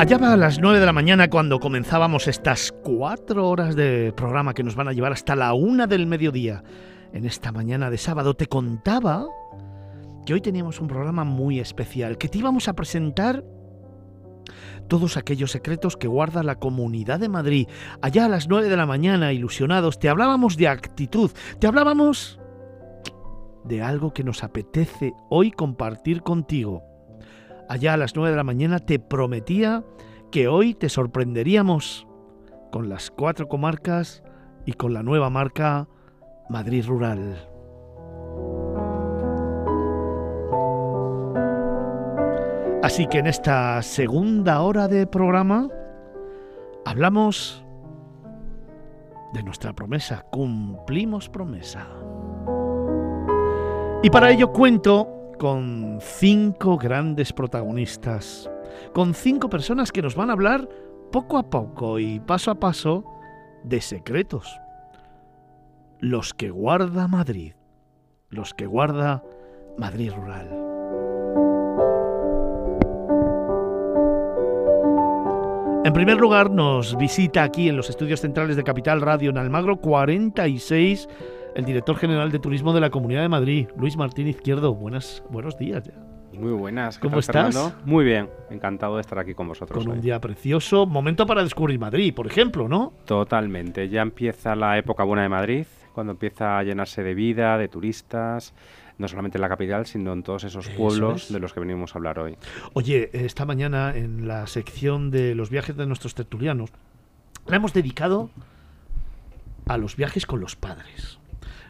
Allá a las 9 de la mañana cuando comenzábamos estas cuatro horas de programa que nos van a llevar hasta la una del mediodía. En esta mañana de sábado te contaba que hoy teníamos un programa muy especial, que te íbamos a presentar todos aquellos secretos que guarda la Comunidad de Madrid. Allá a las 9 de la mañana, ilusionados, te hablábamos de actitud, te hablábamos de algo que nos apetece hoy compartir contigo. Allá a las 9 de la mañana te prometía que hoy te sorprenderíamos con las cuatro comarcas y con la nueva marca Madrid Rural. Así que en esta segunda hora de programa hablamos de nuestra promesa, cumplimos promesa. Y para ello cuento con cinco grandes protagonistas, con cinco personas que nos van a hablar poco a poco y paso a paso de secretos. Los que guarda Madrid, los que guarda Madrid Rural. En primer lugar, nos visita aquí en los estudios centrales de Capital Radio en Almagro 46 el director general de Turismo de la Comunidad de Madrid, Luis Martín Izquierdo. Buenas, buenos días ya. Muy buenas. ¿Cómo estás? Muy bien, encantado de estar aquí con vosotros. Con un día precioso, momento para descubrir Madrid, por ejemplo, ¿no? Totalmente, ya empieza la época buena de Madrid, cuando empieza a llenarse de vida, de turistas, no solamente en la capital, sino en todos esos pueblos de los que venimos a hablar hoy. Oye, esta mañana en la sección de los viajes de nuestros tertulianos, la hemos dedicado a los viajes con los padres.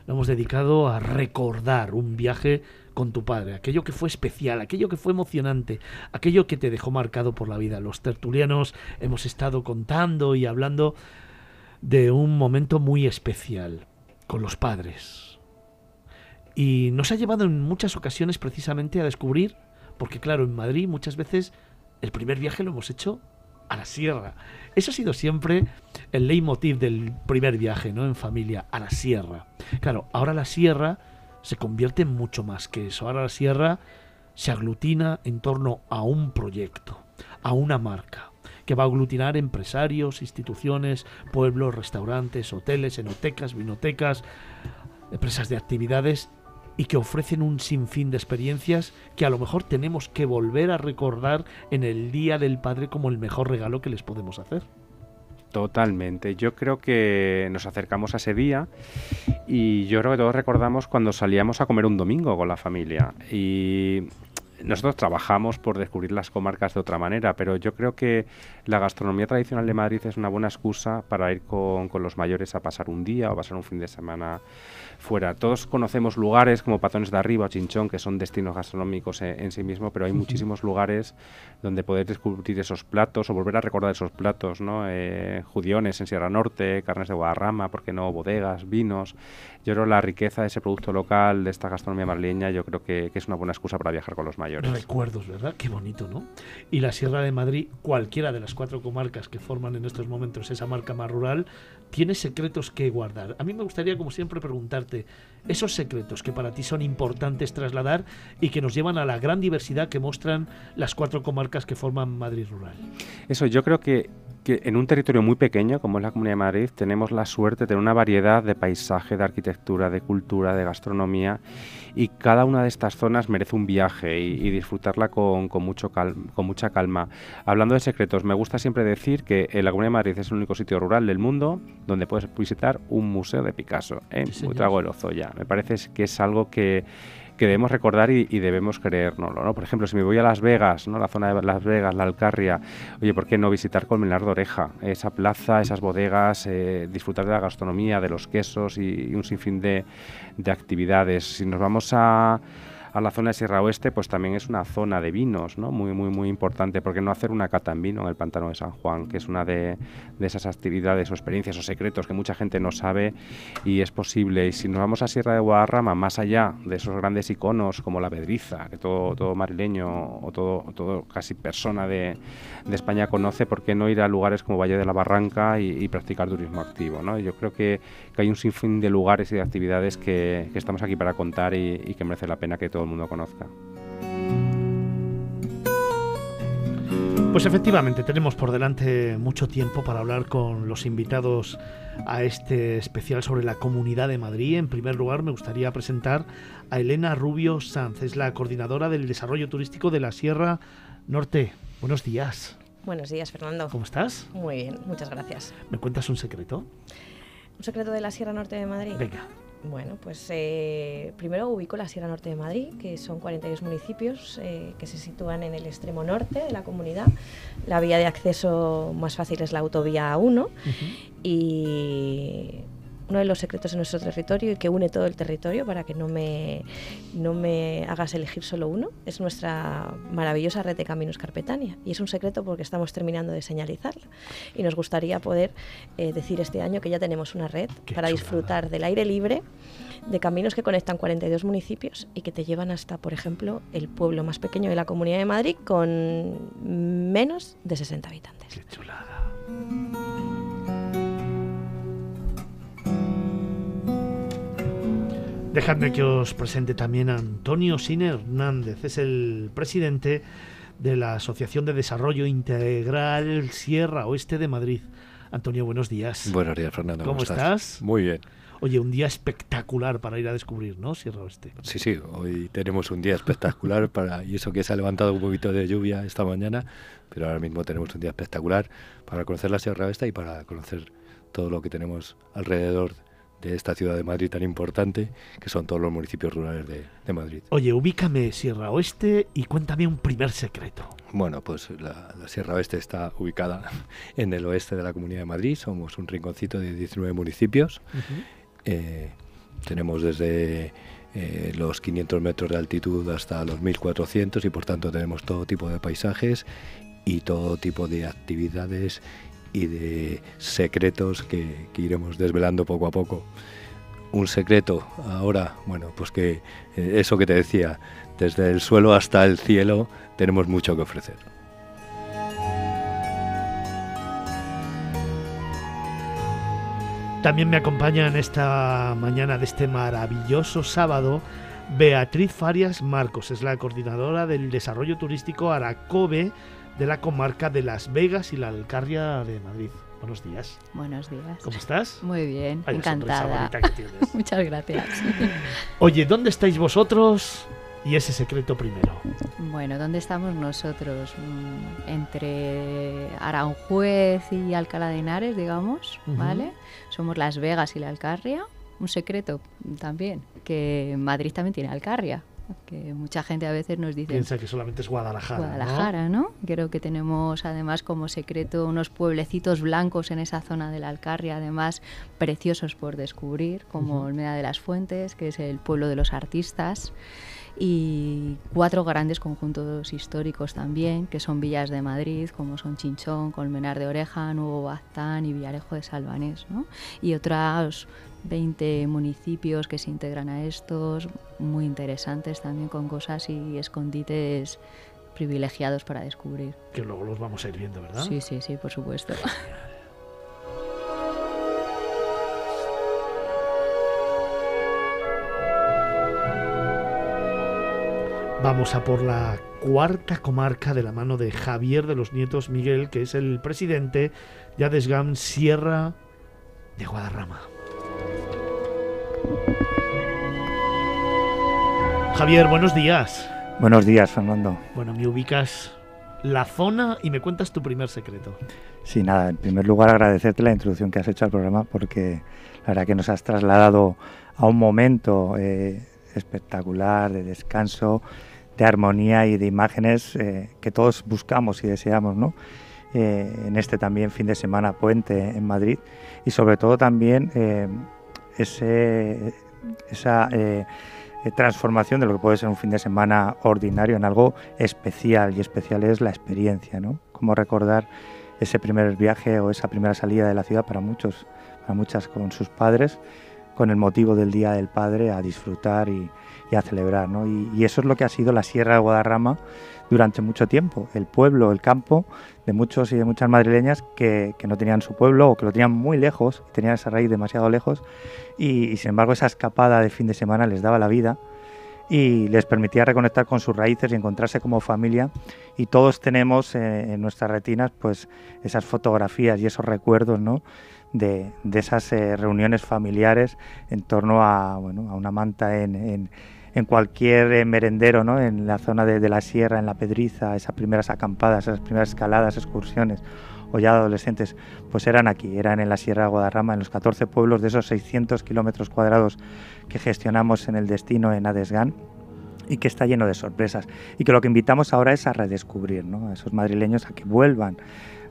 La hemos dedicado a recordar un viaje con tu padre, aquello que fue especial, aquello que fue emocionante, aquello que te dejó marcado por la vida. Los tertulianos hemos estado contando y hablando de un momento muy especial con los padres y nos ha llevado en muchas ocasiones precisamente a descubrir, porque claro, en Madrid muchas veces el primer viaje lo hemos hecho a la sierra. Eso ha sido siempre el leitmotiv del primer viaje, ¿no? En familia, a la sierra. Claro, ahora la sierra se convierte en mucho más que eso. Ahora la sierra se aglutina en torno a un proyecto, a una marca, que va a aglutinar empresarios, instituciones, pueblos, restaurantes, hoteles, enotecas, vinotecas, empresas de actividades y que ofrecen un sinfín de experiencias que a lo mejor tenemos que volver a recordar en el Día del Padre como el mejor regalo que les podemos hacer. Totalmente. Yo creo que nos acercamos a ese día y yo creo que todos recordamos cuando salíamos a comer un domingo con la familia. Y nosotros trabajamos por descubrir las comarcas de otra manera, pero yo creo que la gastronomía tradicional de Madrid es una buena excusa para ir con, con los mayores a pasar un día o pasar un fin de semana fuera. Todos conocemos lugares como Patones de Arriba o Chinchón, que son destinos gastronómicos en, sí mismo, pero hay muchísimos lugares donde poder descubrir esos platos o volver a recordar esos platos, ¿no? Eh, judiones en Sierra Norte, carnes de Guadarrama, ¿por qué no? Bodegas, vinos. Yo creo la riqueza de ese producto local, de esta gastronomía madrileña, yo creo que, que es una buena excusa para viajar con los mayores. Recuerdos, ¿verdad? Qué bonito, ¿no? Y la Sierra de Madrid, cualquiera de las cuatro comarcas que forman en estos momentos esa marca más rural, tiene secretos que guardar. A mí me gustaría, como siempre, preguntarte esos secretos que para ti son importantes trasladar y que nos llevan a la gran diversidad que muestran las cuatro comarcas que forman Madrid Rural. Eso, yo creo que, que en un territorio muy pequeño, como es la Comunidad de Madrid, tenemos la suerte de tener una variedad de paisaje, de arquitectura, de cultura, de gastronomía y cada una de estas zonas merece un viaje y, disfrutarla con, mucho con mucha calma. Hablando de secretos, me gusta siempre decir que la Comunidad de Madrid es el único sitio rural del mundo donde puedes visitar un museo de Picasso en sí, de Lozoya. Me parece que es algo que que debemos recordar y, debemos creérnoslo, ¿no? Por ejemplo, si me voy a Las Vegas, ¿no? La zona de Las Vegas, la Alcarria, oye, ¿por qué no visitar Colmenar de Oreja? Esa plaza, esas bodegas, eh, disfrutar de la gastronomía, de los quesos y, un sinfín de, de actividades. Si nos vamos a a la zona de Sierra Oeste, pues también es una zona de vinos, ¿no? Muy, muy, muy importante. ¿Por qué no hacer una cata en vino en el pantano de San Juan? Que es una de, esas actividades o experiencias o secretos que mucha gente no sabe y es posible. Y si nos vamos a Sierra de Guadarrama, más allá de esos grandes iconos como la Pedriza, que todo, todo marileño o todo, todo casi persona de, de España conoce, ¿por qué no ir a lugares como Valle de la Barranca y, practicar turismo activo? ¿no? Yo creo que, que, hay un sinfín de lugares y de actividades que, que estamos aquí para contar y, y que merece la pena que todo el mundo conozca. Pues efectivamente, tenemos por delante mucho tiempo para hablar con los invitados a este especial sobre la Comunidad de Madrid. En primer lugar, me gustaría presentar a Elena Rubio Sanz, es la coordinadora del desarrollo turístico de la Sierra Norte. Buenos días. Buenos días, Fernando. ¿Cómo estás? Muy bien, muchas gracias. ¿Me cuentas un secreto? ¿Un secreto de la Sierra Norte de Madrid? Venga. Bueno, pues eh, primero ubico la Sierra Norte de Madrid, que son 42 municipios eh, que se sitúan en el extremo norte de la comunidad. La vía de acceso más fácil es la autovía 1 y uno de los secretos de nuestro territorio y que une todo el territorio para que no me, no me hagas elegir solo uno, es nuestra maravillosa red de caminos Carpetania. Y es un secreto porque estamos terminando de señalizarla. Y nos gustaría poder eh, decir este año que ya tenemos una red para disfrutar del aire libre, de caminos que conectan 42 municipios y que te llevan hasta, por ejemplo, el pueblo más pequeño de la Comunidad de Madrid con menos de 60 habitantes. Qué chulada. Dejadme que os presente también a Antonio Sine Hernández. Es el presidente de la Asociación de Desarrollo Integral Sierra Oeste de Madrid. Antonio, buenos días. Buenos días, Fernando. ¿Cómo, estás? Muy bien. Oye, un día espectacular para ir a descubrir, ¿no? Sierra Oeste. Sí, sí, hoy tenemos un día espectacular para y eso que se ha levantado un poquito de lluvia esta mañana, pero ahora mismo tenemos un día espectacular para conocer la Sierra Oeste y para conocer todo lo que tenemos alrededor de esta ciudad de Madrid tan importante, que son todos los municipios rurales de, de Madrid. Oye, ubícame Sierra Oeste y cuéntame un primer secreto. Bueno, pues la, la, Sierra Oeste está ubicada en el oeste de la Comunidad de Madrid, somos un rinconcito de 19 municipios. Uh -huh. eh, tenemos desde eh, los 500 metros de altitud hasta los 1400 y por tanto tenemos todo tipo de paisajes y todo tipo de actividades y de secretos que, iremos desvelando poco a poco. Un secreto ahora, bueno, pues que eh, eso que te decía, desde el suelo hasta el cielo tenemos mucho que ofrecer. También me acompaña en esta mañana de este maravilloso sábado Beatriz Farias Marcos, es la coordinadora del desarrollo turístico Aracobe de la comarca de Las Vegas y la Alcarria de Madrid. Buenos días. Buenos días. ¿Cómo estás? Muy bien, Ay, encantada. Que. Muchas gracias. Oye, ¿dónde estáis vosotros? Y ese secreto primero. Bueno, ¿dónde estamos nosotros? Entre Aranjuez y Alcalá de Henares, digamos, uh -huh. ¿vale? Somos Las Vegas y la Alcarria. Un secreto también, que Madrid también tiene Alcarria, que mucha gente a veces nos dice piensa que solamente es Guadalajara Guadalajara ¿no? ¿no? creo que tenemos además como secreto unos pueblecitos blancos en esa zona de la Alcarria además preciosos por descubrir como uh -huh. Olmeda de las Fuentes que es el pueblo de los artistas y cuatro grandes conjuntos históricos también, que son villas de Madrid, como son Chinchón, Colmenar de Oreja, Nuevo Baztán y Villarejo de Salvanés, ¿no? Y otros 20 municipios que se integran a estos, muy interesantes también con cosas y escondites privilegiados para descubrir. Que luego los vamos a ir viendo, ¿verdad? Sí, sí, sí, por supuesto. Vamos a por la cuarta comarca de la mano de Javier de los Nietos Miguel, que es el presidente de Adesgam Sierra de Guadarrama. Javier, buenos días. Buenos días, Fernando. Bueno, me ubicas la zona y me cuentas tu primer secreto. Sí, nada, en primer lugar agradecerte la introducción que has hecho al programa porque la verdad que nos has trasladado a un momento eh, espectacular de descanso, de armonía y de imágenes eh, que todos buscamos y deseamos, ¿no? Eh, en este también fin de semana puente en Madrid y sobre todo también ese, esa eh, transformación de lo que puede ser un fin de semana ordinario en algo especial y especial es la experiencia, ¿no? Como recordar ese primer viaje o esa primera salida de la ciudad para muchos, para muchas con sus padres, con el motivo del Día del Padre a disfrutar y, a celebrar. ¿no? Y, y, eso es lo que ha sido la Sierra de Guadarrama durante mucho tiempo, el pueblo, el campo de muchos y de muchas madrileñas que, que no tenían su pueblo o que lo tenían muy lejos, tenían esa raíz demasiado lejos y, sin embargo esa escapada de fin de semana les daba la vida y les permitía reconectar con sus raíces y encontrarse como familia. Y todos tenemos eh, en nuestras retinas pues esas fotografías y esos recuerdos ¿no? de, de, esas eh, reuniones familiares en torno a, bueno, a una manta en, en, en cualquier eh, merendero, ¿no? en la zona de, la sierra, en la Pedriza, esas primeras acampadas, esas primeras escaladas, excursiones o ya adolescentes, pues eran aquí, eran en la Sierra de Guadarrama, en los 14 pueblos de esos 600 kilómetros cuadrados que gestionamos en el destino en Adesgan y que está lleno de sorpresas y que lo que invitamos ahora es a redescubrir, ¿no? a esos madrileños a que vuelvan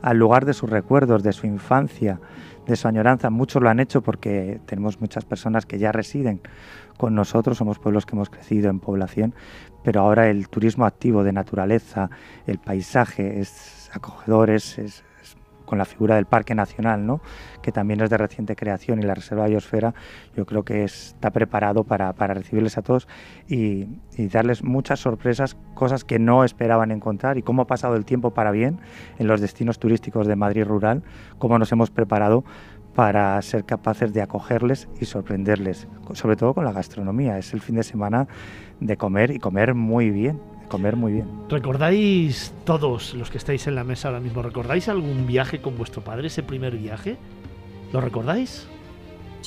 al lugar de sus recuerdos, de su infancia, de su añoranza. Muchos lo han hecho porque tenemos muchas personas que ya residen con nosotros, somos pueblos que hemos crecido en población, pero ahora el turismo activo de naturaleza, el paisaje es acogedor, es, con la figura del Parque Nacional, ¿no? que también es de reciente creación, y la Reserva Biosfera, yo creo que está preparado para, recibirles a todos y, darles muchas sorpresas, cosas que no esperaban encontrar, y cómo ha pasado el tiempo para bien en los destinos turísticos de Madrid rural, cómo nos hemos preparado para ser capaces de acogerles y sorprenderles, sobre todo con la gastronomía. Es el fin de semana de comer y comer muy bien comer muy bien. ¿Recordáis todos los que estáis en la mesa ahora mismo, recordáis algún viaje con vuestro padre, ese primer viaje? ¿Lo recordáis?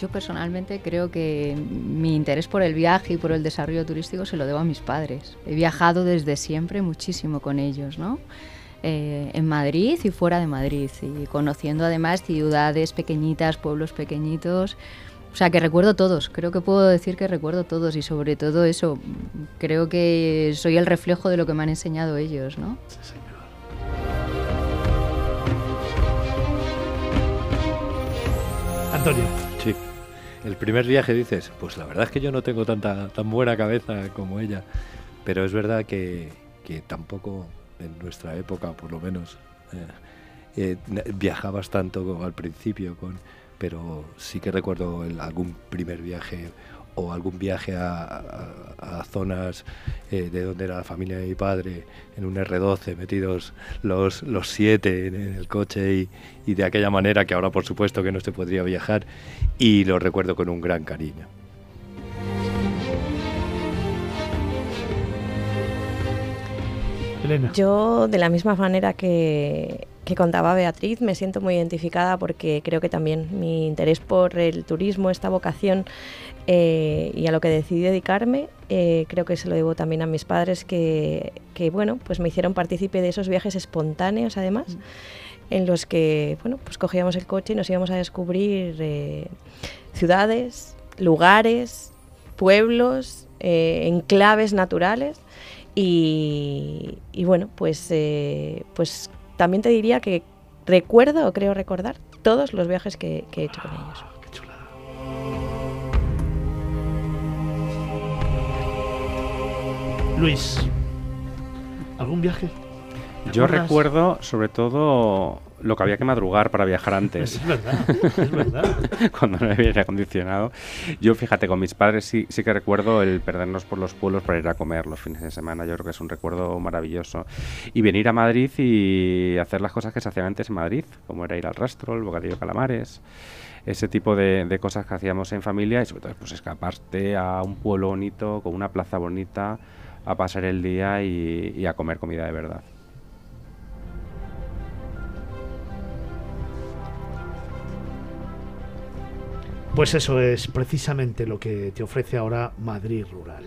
Yo personalmente creo que mi interés por el viaje y por el desarrollo turístico se lo debo a mis padres. He viajado desde siempre muchísimo con ellos, ¿no? Eh, en Madrid y fuera de Madrid, y conociendo además ciudades pequeñitas, pueblos pequeñitos. O sea, que recuerdo todos, creo que puedo decir que recuerdo todos y sobre todo eso, creo que soy el reflejo de lo que me han enseñado ellos, ¿no? Sí, señor. Antonio. Sí. El primer viaje dices, pues la verdad es que yo no tengo tanta tan buena cabeza como ella, pero es verdad que, que tampoco en nuestra época, por lo menos, eh, eh, viajabas tanto al principio con pero sí que recuerdo el, algún primer viaje o algún viaje a, a, a zonas eh, de donde era la familia de mi padre, en un R12, metidos los, los siete en, en el coche y, y, de aquella manera que ahora por supuesto que no se podría viajar y lo recuerdo con un gran cariño. Elena. Yo, de la misma manera que, que contaba Beatriz, me siento muy identificada porque creo que también mi interés por el turismo, esta vocación eh, y a lo que decidí dedicarme, eh, creo que se lo debo también a mis padres que, que, bueno, pues me hicieron partícipe de esos viajes espontáneos además, mm. en los que, bueno, pues cogíamos el coche y nos íbamos a descubrir eh, ciudades, lugares, pueblos, enclaves naturales y, y, bueno, pues, pues también te diría que recuerdo o creo recordar todos los viajes que, que he hecho con ellos. Qué chulada. Luis, ¿algún viaje? Yo recuerdo sobre todo lo que había que madrugar para viajar antes. Es verdad, es verdad. Cuando no había aire acondicionado. Yo, fíjate, con mis padres sí, sí que recuerdo el perdernos por los pueblos para ir a comer los fines de semana. Yo creo que es un recuerdo maravilloso. Y venir a Madrid y hacer las cosas que se hacían antes en Madrid, como era ir al rastro, el bocadillo de calamares ese tipo de, de, cosas que hacíamos en familia y sobre todo pues escaparte a un pueblo bonito, con una plaza bonita, a pasar el día y, y a comer comida de verdad. Pues eso es precisamente lo que te ofrece ahora Madrid Rural.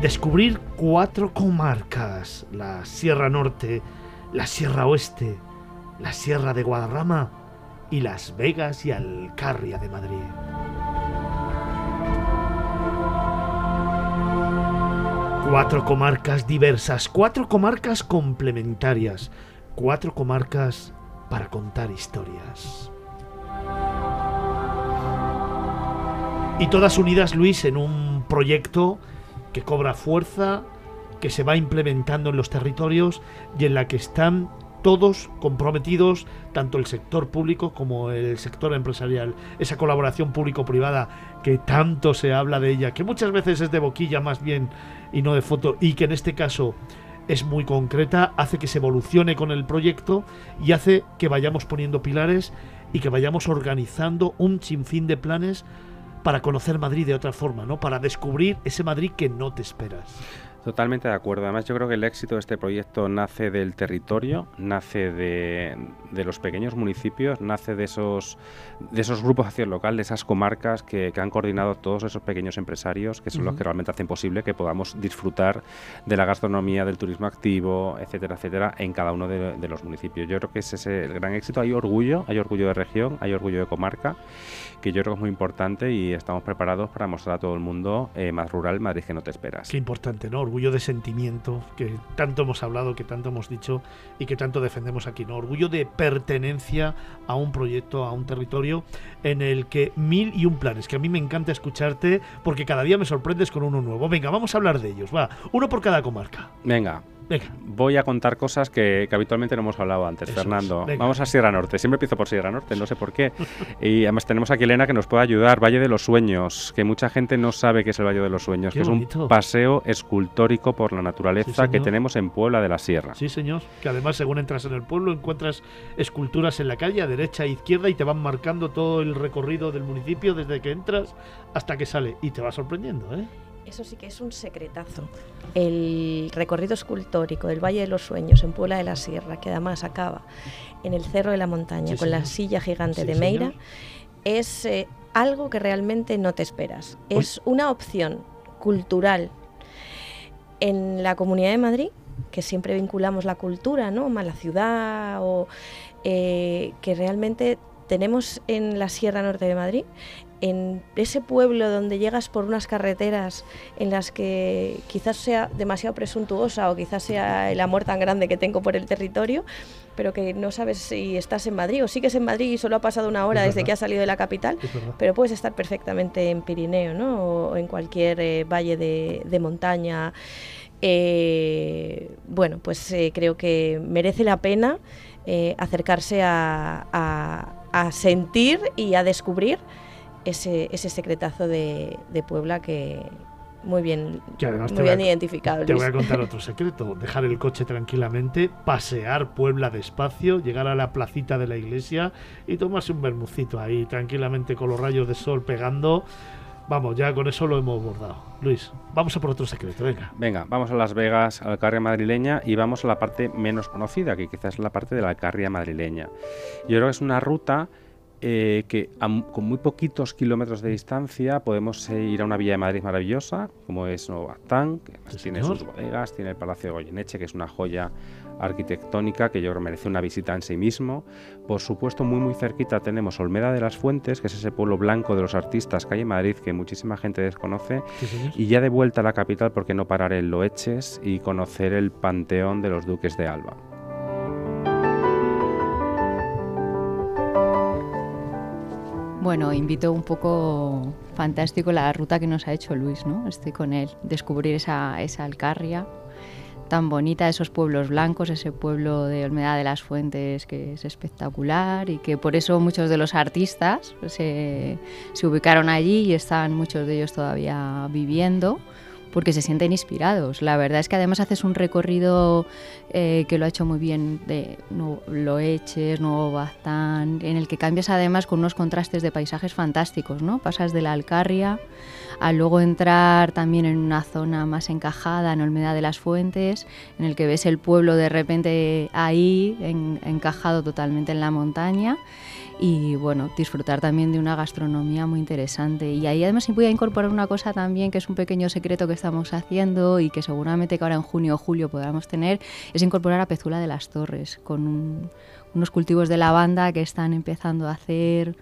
Descubrir cuatro comarcas, la Sierra Norte, la Sierra Oeste, la Sierra de Guadarrama y Las Vegas y Alcarria de Madrid. Cuatro comarcas diversas, cuatro comarcas complementarias, cuatro comarcas para contar historias. Y todas unidas, Luis, en un proyecto que cobra fuerza, que se va implementando en los territorios y en la que están todos comprometidos, tanto el sector público como el sector empresarial. Esa colaboración público-privada que tanto se habla de ella, que muchas veces es de boquilla más bien y no de foto, y que en este caso es muy concreta, hace que se evolucione con el proyecto y hace que vayamos poniendo pilares y que vayamos organizando un sinfín de planes para conocer Madrid de otra forma, ¿no? Para descubrir ese Madrid que no te esperas. Totalmente de acuerdo. Además, yo creo que el éxito de este proyecto nace del territorio, nace de, los pequeños municipios, nace de esos, de esos grupos de acción local, de esas comarcas que, han coordinado todos esos pequeños empresarios, que son los que realmente hacen posible que podamos disfrutar de la gastronomía, del turismo activo, etcétera, etcétera, en cada uno de, los municipios. Yo creo que ese es el gran éxito. Hay orgullo, hay orgullo de región, hay orgullo de comarca, que yo creo que es muy importante y estamos preparados para mostrar a todo el mundo eh, más rural Madrid que no te esperas. Qué importante, ¿no? orgullo de sentimiento, que tanto hemos hablado, que tanto hemos dicho y que tanto defendemos aquí, ¿no? Orgullo de pertenencia a un proyecto, a un territorio en el que mil y un planes, que a mí me encanta escucharte porque cada día me sorprendes con uno nuevo. Venga, vamos a hablar de ellos, va, uno por cada comarca. Venga, Voy a contar cosas que, habitualmente no hemos hablado antes, Fernando. Vamos a Sierra Norte. Siempre empiezo por Sierra Norte, no sé por qué. y además tenemos aquí Elena que nos puede ayudar. Valle de los Sueños, que mucha gente no sabe qué es el Valle de los Sueños, que es un paseo escultórico por la naturaleza que tenemos en Puebla de la Sierra. Sí, señor. Que además, según entras en el pueblo, encuentras esculturas en la calle, a derecha e izquierda, y te van marcando todo el recorrido del municipio desde que entras hasta que sale. Y te va sorprendiendo, ¿eh? Eso sí que es un secretazo. El recorrido escultórico del Valle de los Sueños en Puebla de la Sierra, que además acaba en el Cerro de la Montaña con la silla gigante de Meira, es eh, algo que realmente no te esperas. Es una opción cultural en la Comunidad de Madrid, que siempre vinculamos la cultura, ¿no? A la ciudad o eh, que realmente tenemos en la Sierra Norte de Madrid en ese pueblo donde llegas por unas carreteras en las que quizás sea demasiado presuntuosa o quizás sea el amor tan grande que tengo por el territorio, pero que no sabes si estás en Madrid o sí que es en Madrid y solo ha pasado una hora desde que has salido de la capital, pero puedes estar perfectamente en Pirineo ¿no? o en cualquier eh, valle de, montaña. Eh, bueno, pues eh, creo que merece la pena acercarse a, a sentir y a descubrir ese, ese secretazo de, Puebla que, muy bien, muy bien identificado. Te voy a contar otro secreto: dejar el coche tranquilamente, pasear Puebla despacio, llegar a la placita de la iglesia y tomarse un bermucito ahí tranquilamente con los rayos de sol pegando. Vamos, ya con eso lo hemos bordado. Luis, vamos a por otro secreto, venga. Venga, vamos a Las Vegas, a la Alcarria madrileña y vamos a la parte menos conocida, que quizás es la parte de la Alcarria madrileña. Yo creo que es una ruta eh, que con muy poquitos kilómetros de distancia podemos eh, ir a una villa de Madrid maravillosa, como es Nuevo que tiene sus bodegas, tiene el Palacio de Goyeneche, que es una joya arquitectónica que yo creo merece una visita en sí mismo. Por supuesto, muy muy cerquita tenemos Olmeda de las Fuentes, que es ese pueblo blanco de los artistas que hay en Madrid, que muchísima gente desconoce. y ya de vuelta a la capital, porque no parar en Loeches y conocer el Panteón de los Duques de Alba? Bueno, invito un poco fantástico la ruta que nos ha hecho Luis, ¿no? Estoy con él, descubrir esa, esa Alcarria tan bonita, esos pueblos blancos, ese pueblo de Olmeda de las Fuentes que es espectacular y que por eso muchos de los artistas se, se ubicaron allí y están muchos de ellos todavía viviendo porque se sienten inspirados. La verdad es que además haces un recorrido eh, que lo ha hecho muy bien de Loeches, Nuevo Baztán, en el que cambias además con unos contrastes de paisajes fantásticos, ¿no? Pasas de la Alcarria a luego entrar también en una zona más encajada, en Olmeda de las Fuentes, en el que ves el pueblo de repente ahí, encajado totalmente en la montaña y bueno, disfrutar también de una gastronomía muy interesante. Y ahí además voy a incorporar una cosa también que es un pequeño secreto que estamos haciendo y que seguramente que ahora en junio o julio podamos tener, es incorporar a Pezula de las Torres con unos cultivos de lavanda que están empezando a hacer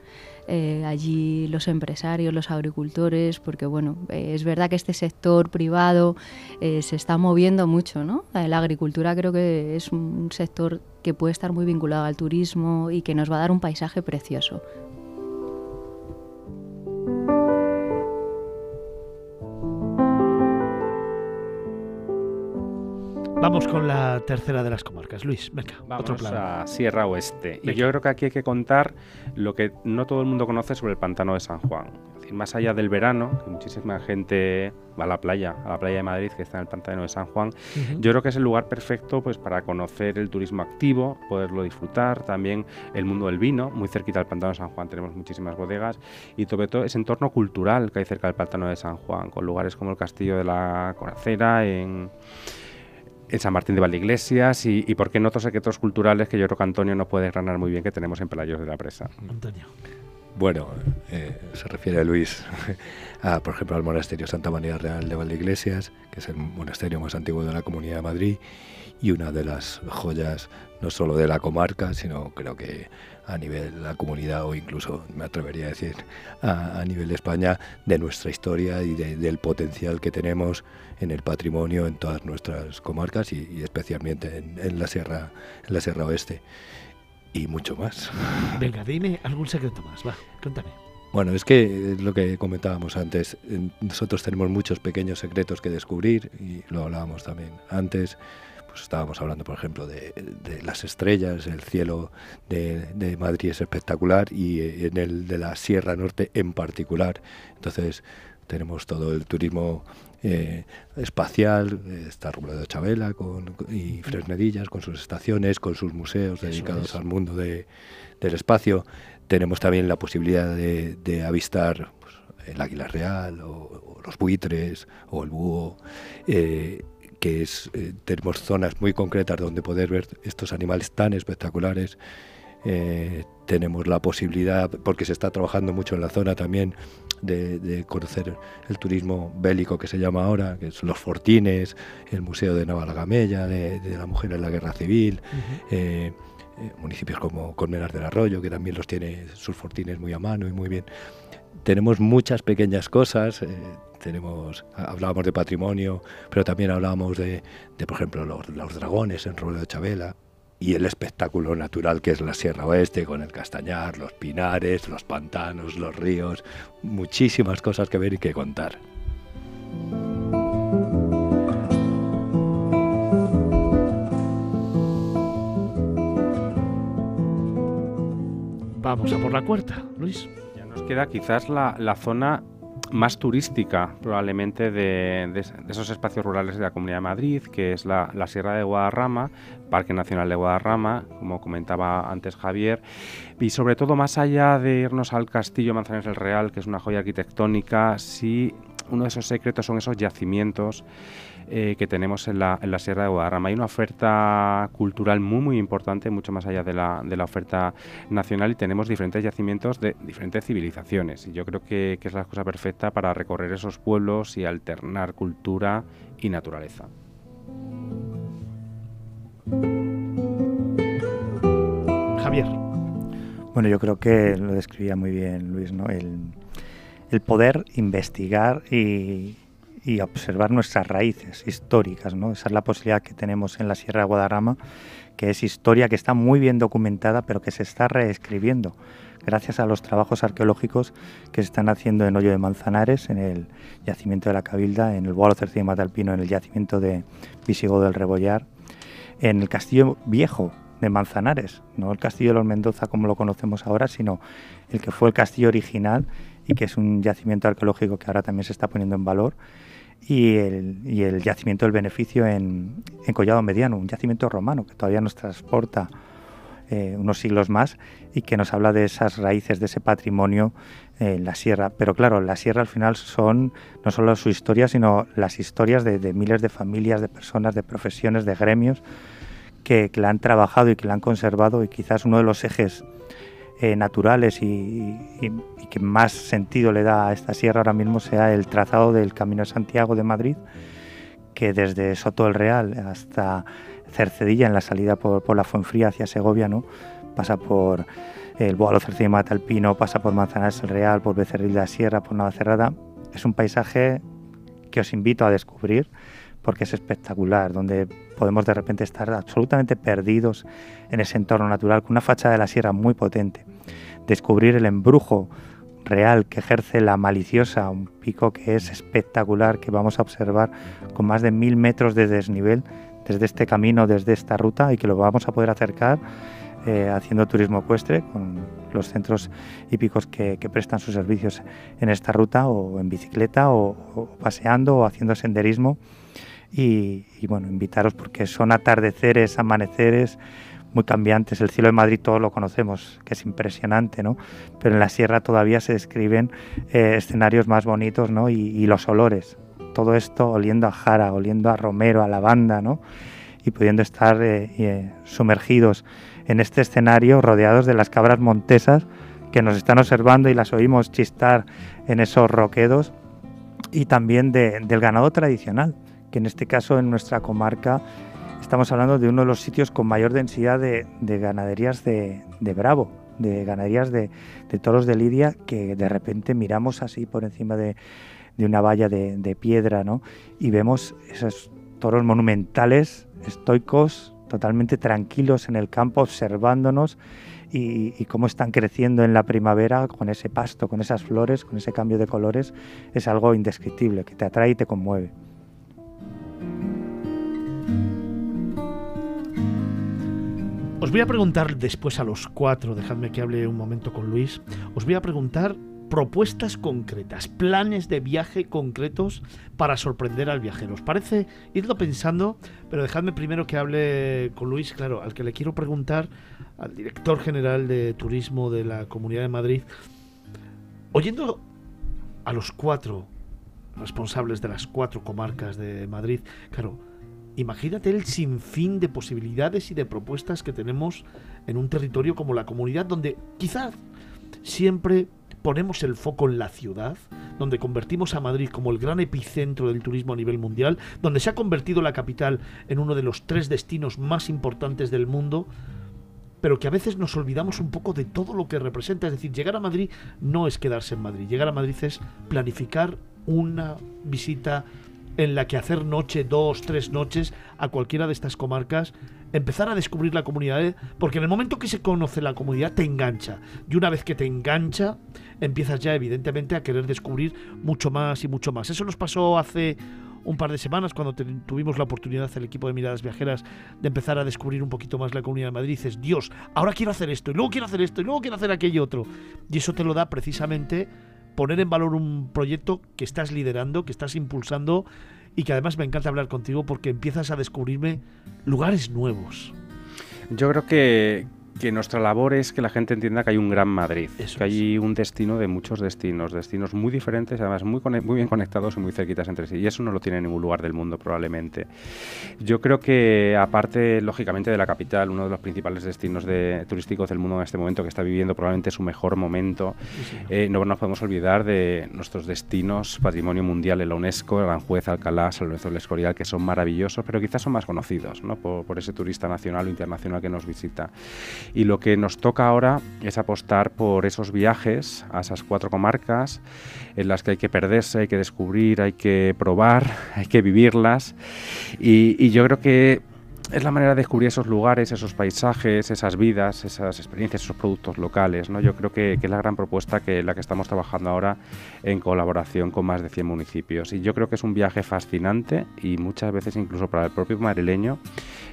eh, allí los empresarios, los agricultores, porque bueno, eh, es verdad que este sector privado eh, se está moviendo mucho, ¿no? La agricultura creo que es un sector que puede estar muy vinculado al turismo y que nos va a dar un paisaje precioso. Vamos con la tercera de las comarcas. Luis, venga, Vamos otro a Sierra Oeste. Y yo creo que aquí hay que contar lo que no todo el mundo conoce sobre el pantano de San Juan. decir, más allá del verano, que muchísima gente va a la playa, a la playa de Madrid, que está en el pantano de San Juan, yo creo que es el lugar perfecto pues, para conocer el turismo activo, poderlo disfrutar, también el mundo del vino, muy cerquita del pantano de San Juan tenemos muchísimas bodegas, y sobre todo ese entorno cultural que hay cerca del pantano de San Juan, con lugares como el Castillo de la Coracera, en en San Martín de Valdeiglesias y, y por qué en otros secretos culturales que yo creo que Antonio no puede granar muy bien que tenemos en Pelayos de la Presa. Antonio. Bueno, eh, se refiere a Luis, a, por ejemplo, al monasterio Santa María Real de Valdeiglesias, que es el monasterio más antiguo de la Comunidad de Madrid y una de las joyas no solo de la comarca, sino creo que a nivel de la comunidad o incluso, me atrevería a decir, a, nivel de España, de nuestra historia y del potencial que tenemos en el patrimonio en todas nuestras comarcas y, especialmente en, la sierra, en la Sierra Oeste. Y mucho más. Venga, dime algún secreto más, va, cuéntame. Bueno, es que lo que comentábamos antes, nosotros tenemos muchos pequeños secretos que descubrir y lo hablábamos también antes. Pues estábamos hablando, por ejemplo, de, las estrellas, el cielo de, Madrid es espectacular y en el de la Sierra Norte en particular. Entonces tenemos todo el turismo eh, espacial, está Rublo de Chabela con, y Fresnedillas con sus estaciones, con sus museos dedicados al mundo del espacio. Tenemos también la posibilidad de, avistar pues, el águila real o, los buitres o el búho. Eh, que es, eh, tenemos zonas muy concretas donde poder ver estos animales tan espectaculares. Eh, tenemos la posibilidad, porque se está trabajando mucho en la zona también, de, conocer el turismo bélico que se llama ahora, que son los fortines, el Museo de Navalgamella, de, de la Mujer en la Guerra Civil, eh, municipios como Colmenar del Arroyo, que también los tiene sus fortines muy a mano y muy bien. Tenemos muchas pequeñas cosas, tenemos, hablábamos de patrimonio, pero también hablábamos de, por ejemplo, los, dragones en Robledo de Chabela y el espectáculo natural que es la Sierra Oeste con el Castañar, los pinares, los pantanos, los ríos, muchísimas cosas que ver y que contar. Vamos a por la cuarta, Luis. Ya nos queda quizás la, la zona más turística probablemente de, esos espacios rurales de la Comunidad de Madrid, que es la, Sierra de Guadarrama, Parque Nacional de Guadarrama, como comentaba antes Javier, y sobre todo más allá de irnos al Castillo Manzanares del Real, que es una joya arquitectónica, sí uno de esos secretos son esos yacimientos eh, que tenemos en la, Sierra de Guadarrama. Hay una oferta cultural muy, muy importante, mucho más allá de la, de la oferta nacional, y tenemos diferentes yacimientos de diferentes civilizaciones. Y yo creo que, es la cosa perfecta para recorrer esos pueblos y alternar cultura y naturaleza. Javier. Bueno, yo creo que lo describía muy bien Luis, ¿no? El, el poder investigar y, y observar nuestras raíces históricas. Esa es la posibilidad que tenemos en la Sierra de Guadarrama, que es historia que está muy bien documentada, pero que se está reescribiendo gracias a los trabajos arqueológicos que se están haciendo en Hoyo de Manzanares, en el yacimiento de la Cabilda, en el Boalo Cercía de Matalpino, en el yacimiento de Visigodo del Rebollar, en el Castillo Viejo de Manzanares, no el Castillo de los Mendoza como lo conocemos ahora, sino el que fue el castillo original y que es un yacimiento arqueológico que ahora también se está poniendo en valor y el, yacimiento del beneficio en, Collado Mediano, un yacimiento romano que todavía nos transporta eh, unos siglos más y que nos habla de esas raíces, de ese patrimonio en la sierra. Pero claro, la sierra al final son no solo su historia, sino las historias de, miles de familias, de personas, de profesiones, de gremios que, que la han trabajado y que la han conservado y quizás uno de los ejes eh, naturales y, que más sentido le da a esta sierra ahora mismo sea el trazado del Camino de Santiago de Madrid, que desde Soto del Real hasta Cercedilla, en la salida por, la Fuenfría hacia Segovia, ¿no? pasa por el Boalo Cercedilla Matalpino, pasa por Manzanares del Real, por Becerril de la Sierra, por Navacerrada. Es un paisaje que os invito a descubrir porque es espectacular, donde podemos de repente estar absolutamente perdidos en ese entorno natural, con una fachada de la sierra muy potente, descubrir el embrujo real que ejerce la maliciosa, un pico que es espectacular, que vamos a observar con más de mil metros de desnivel desde este camino, desde esta ruta, y que lo vamos a poder acercar eh, haciendo turismo ecuestre con los centros hípicos que, prestan sus servicios en esta ruta o en bicicleta o, paseando o haciendo senderismo. Y, y, bueno, invitaros porque son atardeceres, amaneceres muy cambiantes. El cielo de Madrid todos lo conocemos, que es impresionante, ¿no? Pero en la sierra todavía se describen eh, escenarios más bonitos, ¿no? Y, los olores. Todo esto oliendo a jara, oliendo a romero, a lavanda, ¿no? Y pudiendo estar eh, eh, sumergidos en este escenario rodeados de las cabras montesas que nos están observando y las oímos chistar en esos roquedos y también del ganado tradicional, que en este caso en nuestra comarca Estamos hablando de uno de los sitios con mayor densidad de, ganaderías de, Bravo, de ganaderías de, toros de Lidia, que de repente miramos así por encima de, una valla de, piedra, ¿no? Y vemos esos toros monumentales, estoicos, totalmente tranquilos en el campo, observándonos y, cómo están creciendo en la primavera con ese pasto, con esas flores, con ese cambio de colores, es algo indescriptible, que te atrae y te conmueve. Os voy a preguntar después a los cuatro, dejadme que hable un momento con Luis, os voy a preguntar propuestas concretas, planes de viaje concretos para sorprender al viajero. ¿Os parece? Idlo pensando, pero dejadme primero que hable con Luis, claro, al que le quiero preguntar, al director general de turismo de la Comunidad de Madrid, oyendo a los cuatro responsables de las cuatro comarcas de Madrid, claro, Imagínate el sinfín de posibilidades y de propuestas que tenemos en un territorio como la comunidad, donde quizás siempre ponemos el foco en la ciudad, donde convertimos a Madrid como el gran epicentro del turismo a nivel mundial, donde se ha convertido la capital en uno de los tres destinos más importantes del mundo, pero que a veces nos olvidamos un poco de todo lo que representa. Es decir, llegar a Madrid no es quedarse en Madrid, llegar a Madrid es planificar una visita en la que hacer noche, dos, tres noches a cualquiera de estas comarcas, empezar a descubrir la comunidad, ¿eh? porque en el momento que se conoce la comunidad te engancha. Y una vez que te engancha, empiezas ya evidentemente a querer descubrir mucho más y mucho más. Eso nos pasó hace un par de semanas cuando tuvimos la oportunidad el equipo de miradas viajeras de empezar a descubrir un poquito más la comunidad de Madrid dices Dios ahora quiero hacer esto y luego quiero hacer esto y luego quiero hacer aquello otro y eso te lo da precisamente poner en valor un proyecto que estás liderando, que estás impulsando y que además me encanta hablar contigo porque empiezas a descubrirme lugares nuevos. Yo creo que, que nuestra labor es que la gente entienda que hay un gran Madrid, que hay un destino de muchos destinos, destinos muy diferentes, además muy, muy bien conectados y muy cerquitas entre sí. Y eso no lo tiene en ningún lugar del mundo probablemente. Yo creo que aparte, lógicamente, de la capital, uno de los principales destinos de, turísticos del mundo en este momento, que está viviendo probablemente su mejor momento, eh, no nos podemos olvidar de nuestros destinos patrimonio mundial en la UNESCO, Aranjuez, Alcalá, San Lorenzo del Escorial, que son maravillosos, pero quizás son más conocidos ¿no? por, por ese turista nacional o internacional que nos visita. Y lo que nos toca ahora es apostar por esos viajes a esas cuatro comarcas en las que hay que perderse, hay que descubrir, hay que probar, hay que vivirlas. Y, yo creo que es la manera de descubrir esos lugares, esos paisajes, esas vidas, esas experiencias, esos productos locales. ¿no? Yo creo que, es la gran propuesta que la que estamos trabajando ahora en colaboración con más de 100 municipios. Y yo creo que es un viaje fascinante y muchas veces incluso para el propio madrileño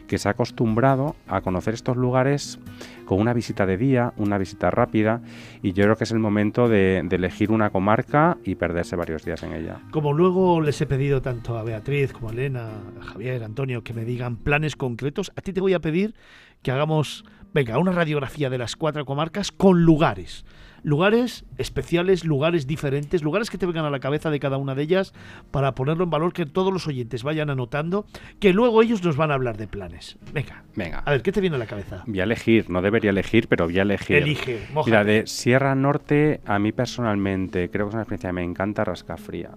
que se ha acostumbrado a conocer estos lugares con una visita de día, una visita rápida, y yo creo que es el momento de, elegir una comarca y perderse varios días en ella. Como luego les he pedido tanto a Beatriz como a Elena, a Javier, a Antonio, que me digan planes concretos, a ti te voy a pedir que hagamos, venga, una radiografía de las cuatro comarcas con lugares lugares especiales, lugares diferentes, lugares que te vengan a la cabeza de cada una de ellas para ponerlo en valor, que todos los oyentes vayan anotando, que luego ellos nos van a hablar de planes. Venga, venga. A ver, ¿qué te viene a la cabeza? Voy a elegir, no debería elegir, pero voy a elegir. Elige, Mira, de Sierra Norte, a mí personalmente, creo que es una experiencia que me encanta Rascafría.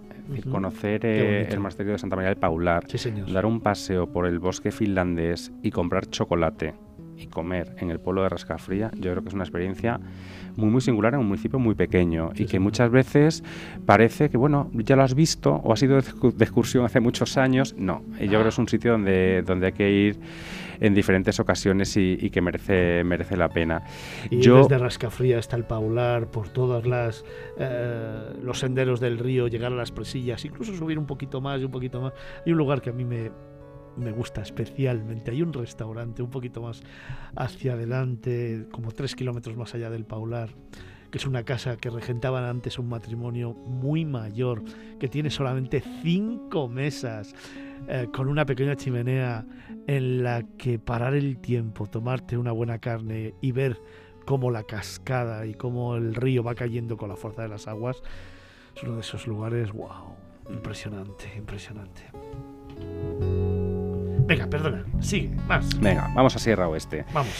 conocer eh, el monasterio de Santa María del Paular, dar un paseo por el bosque finlandés y comprar chocolate y comer en el pueblo de Rascafría, yo creo que es una experiencia muy muy singular en un municipio muy pequeño y que muchas veces parece que bueno ya lo has visto o has ido de excursión hace muchos años. No y yo creo que es un sitio donde donde hay que ir en diferentes ocasiones y, que merece merece la pena. Y yo, desde Rascafría hasta el Paular por todas las eh, los senderos del río llegar a las presillas incluso subir un poquito más y un poquito más. Y un lugar que a mí me me gusta especialmente. Hay un restaurante un poquito más hacia adelante, como tres kilómetros más allá del Paular, que es una casa que regentaban antes un matrimonio muy mayor, que tiene solamente cinco mesas, eh, con una pequeña chimenea en la que parar el tiempo, tomarte una buena carne y ver cómo la cascada y cómo el río va cayendo con la fuerza de las aguas, es uno de esos lugares, wow, impresionante, impresionante. Venga, perdona, sigue, más. Venga, vamos a Sierra Oeste. Vamos.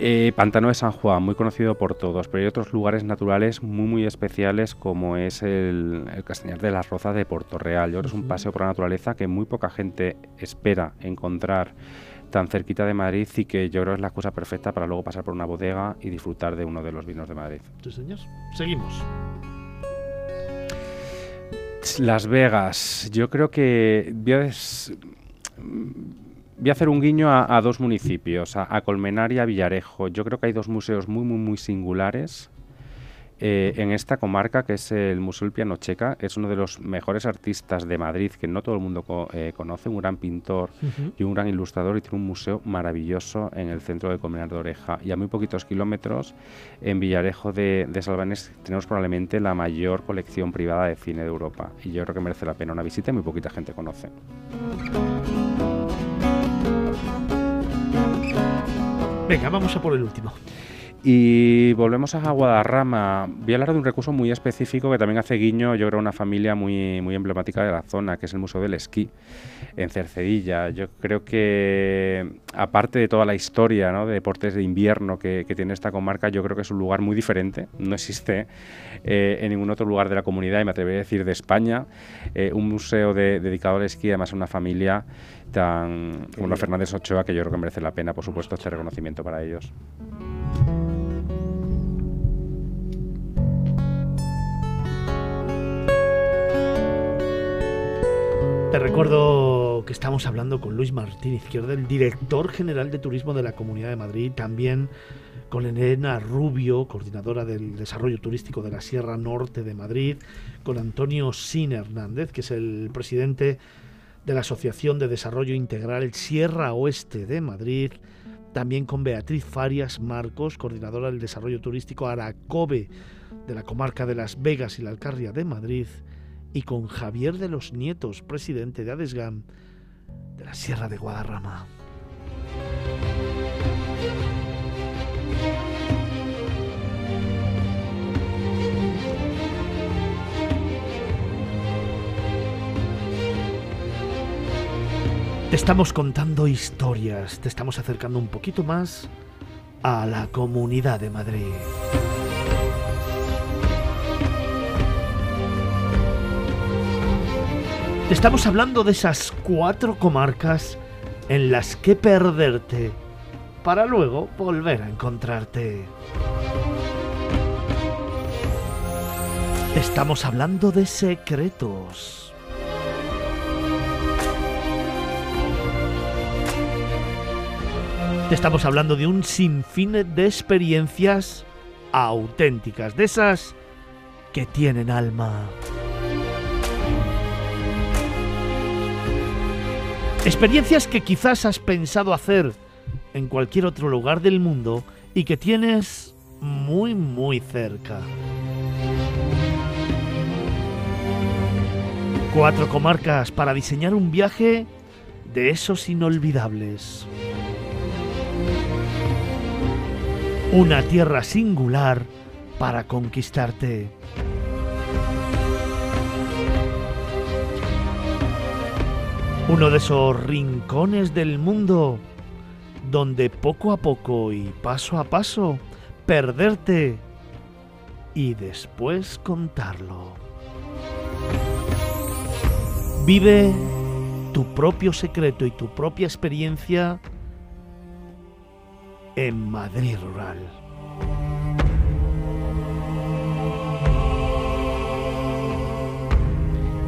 Eh, Pantano de San Juan, muy conocido por todos, pero hay otros lugares naturales muy muy especiales como es el, Castañar de las Rozas de Puerto Real. Yo creo que es un paseo por la naturaleza que muy poca gente espera encontrar tan cerquita de Madrid y que yo creo es la cosa perfecta para luego pasar por una bodega y disfrutar de uno de los vinos de Madrid. Sí, señor. Seguimos. Las Vegas, yo creo que voy a hacer un guiño a, dos municipios, a, Colmenar y a Villarejo. Yo creo que hay dos museos muy, muy, muy singulares eh, en esta comarca, que es el Museo del Piano Checa. Es uno de los mejores artistas de Madrid, que no todo el mundo eh, conoce, un gran pintor y un gran ilustrador, y tiene un museo maravilloso en el centro de Colmenar de Oreja. Y a muy poquitos kilómetros, en Villarejo de, de Salvanes, tenemos probablemente la mayor colección privada de cine de Europa. Y yo creo que merece la pena una visita y muy poquita gente conoce. Venga, vamos a por el último. Y volvemos a Guadarrama. Voy a hablar de un recurso muy específico que también hace guiño, yo creo, a una familia muy, muy emblemática de la zona, que es el Museo del Esquí en Cercedilla. Yo creo que, aparte de toda la historia de deportes de invierno que, tiene esta comarca, yo creo que es un lugar muy diferente. No existe eh, en ningún otro lugar de la comunidad, y me atrevería a decir de España, eh, un museo dedicado al esquí, además a una familia tan como Fernández Ochoa, que yo creo que merece la pena, por supuesto, este reconocimiento para ellos. Te recuerdo que estamos hablando con Luis Martín Izquierda, el director general de turismo de la Comunidad de Madrid, también con Elena Rubio, coordinadora del desarrollo turístico de la Sierra Norte de Madrid, con Antonio Sin Hernández, que es el presidente de la Asociación de Desarrollo Integral Sierra Oeste de Madrid, también con Beatriz Farias Marcos, coordinadora del desarrollo turístico Aracobe de la comarca de Las Vegas y la Alcarria de Madrid, y con Javier de los Nietos, presidente de Adesgam de la Sierra de Guadarrama. Te estamos contando historias, te estamos acercando un poquito más a la comunidad de Madrid. Estamos hablando de esas cuatro comarcas en las que perderte para luego volver a encontrarte. Estamos hablando de secretos. Estamos hablando de un sinfín de experiencias auténticas, de esas que tienen alma. Experiencias que quizás has pensado hacer en cualquier otro lugar del mundo y que tienes muy muy cerca. Cuatro comarcas para diseñar un viaje de esos inolvidables. Una tierra singular para conquistarte. Uno de esos rincones del mundo donde poco a poco y paso a paso perderte y después contarlo. Vive tu propio secreto y tu propia experiencia en Madrid Rural.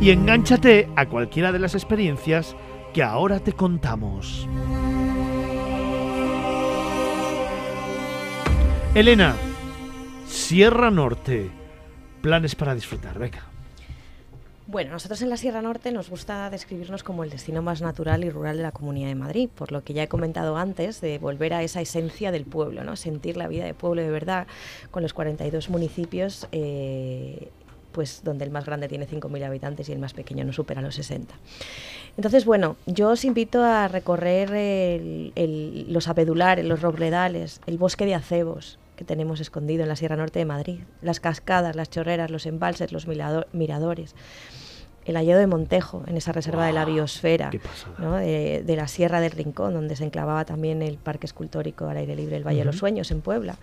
y engánchate a cualquiera de las experiencias que ahora te contamos. Elena, Sierra Norte, planes para disfrutar, venga. Bueno, nosotros en la Sierra Norte nos gusta describirnos como el destino más natural y rural de la Comunidad de Madrid, por lo que ya he comentado antes, de volver a esa esencia del pueblo, ¿no? sentir la vida de pueblo de verdad, con los 42 municipios, eh, pues donde el más grande tiene 5.000 habitantes y el más pequeño no supera los 60. Entonces, bueno, yo os invito a recorrer los apedulares, los robledales, el bosque de acebos, que tenemos escondido en la Sierra Norte de Madrid, las cascadas, las chorreras, los embalses, los miradores, el hallado de Montejo, en esa reserva de la biosfera, de, la Sierra del Rincón, donde se enclavaba también el Parque Escultórico al aire libre, el Valle de los Sueños, en Puebla.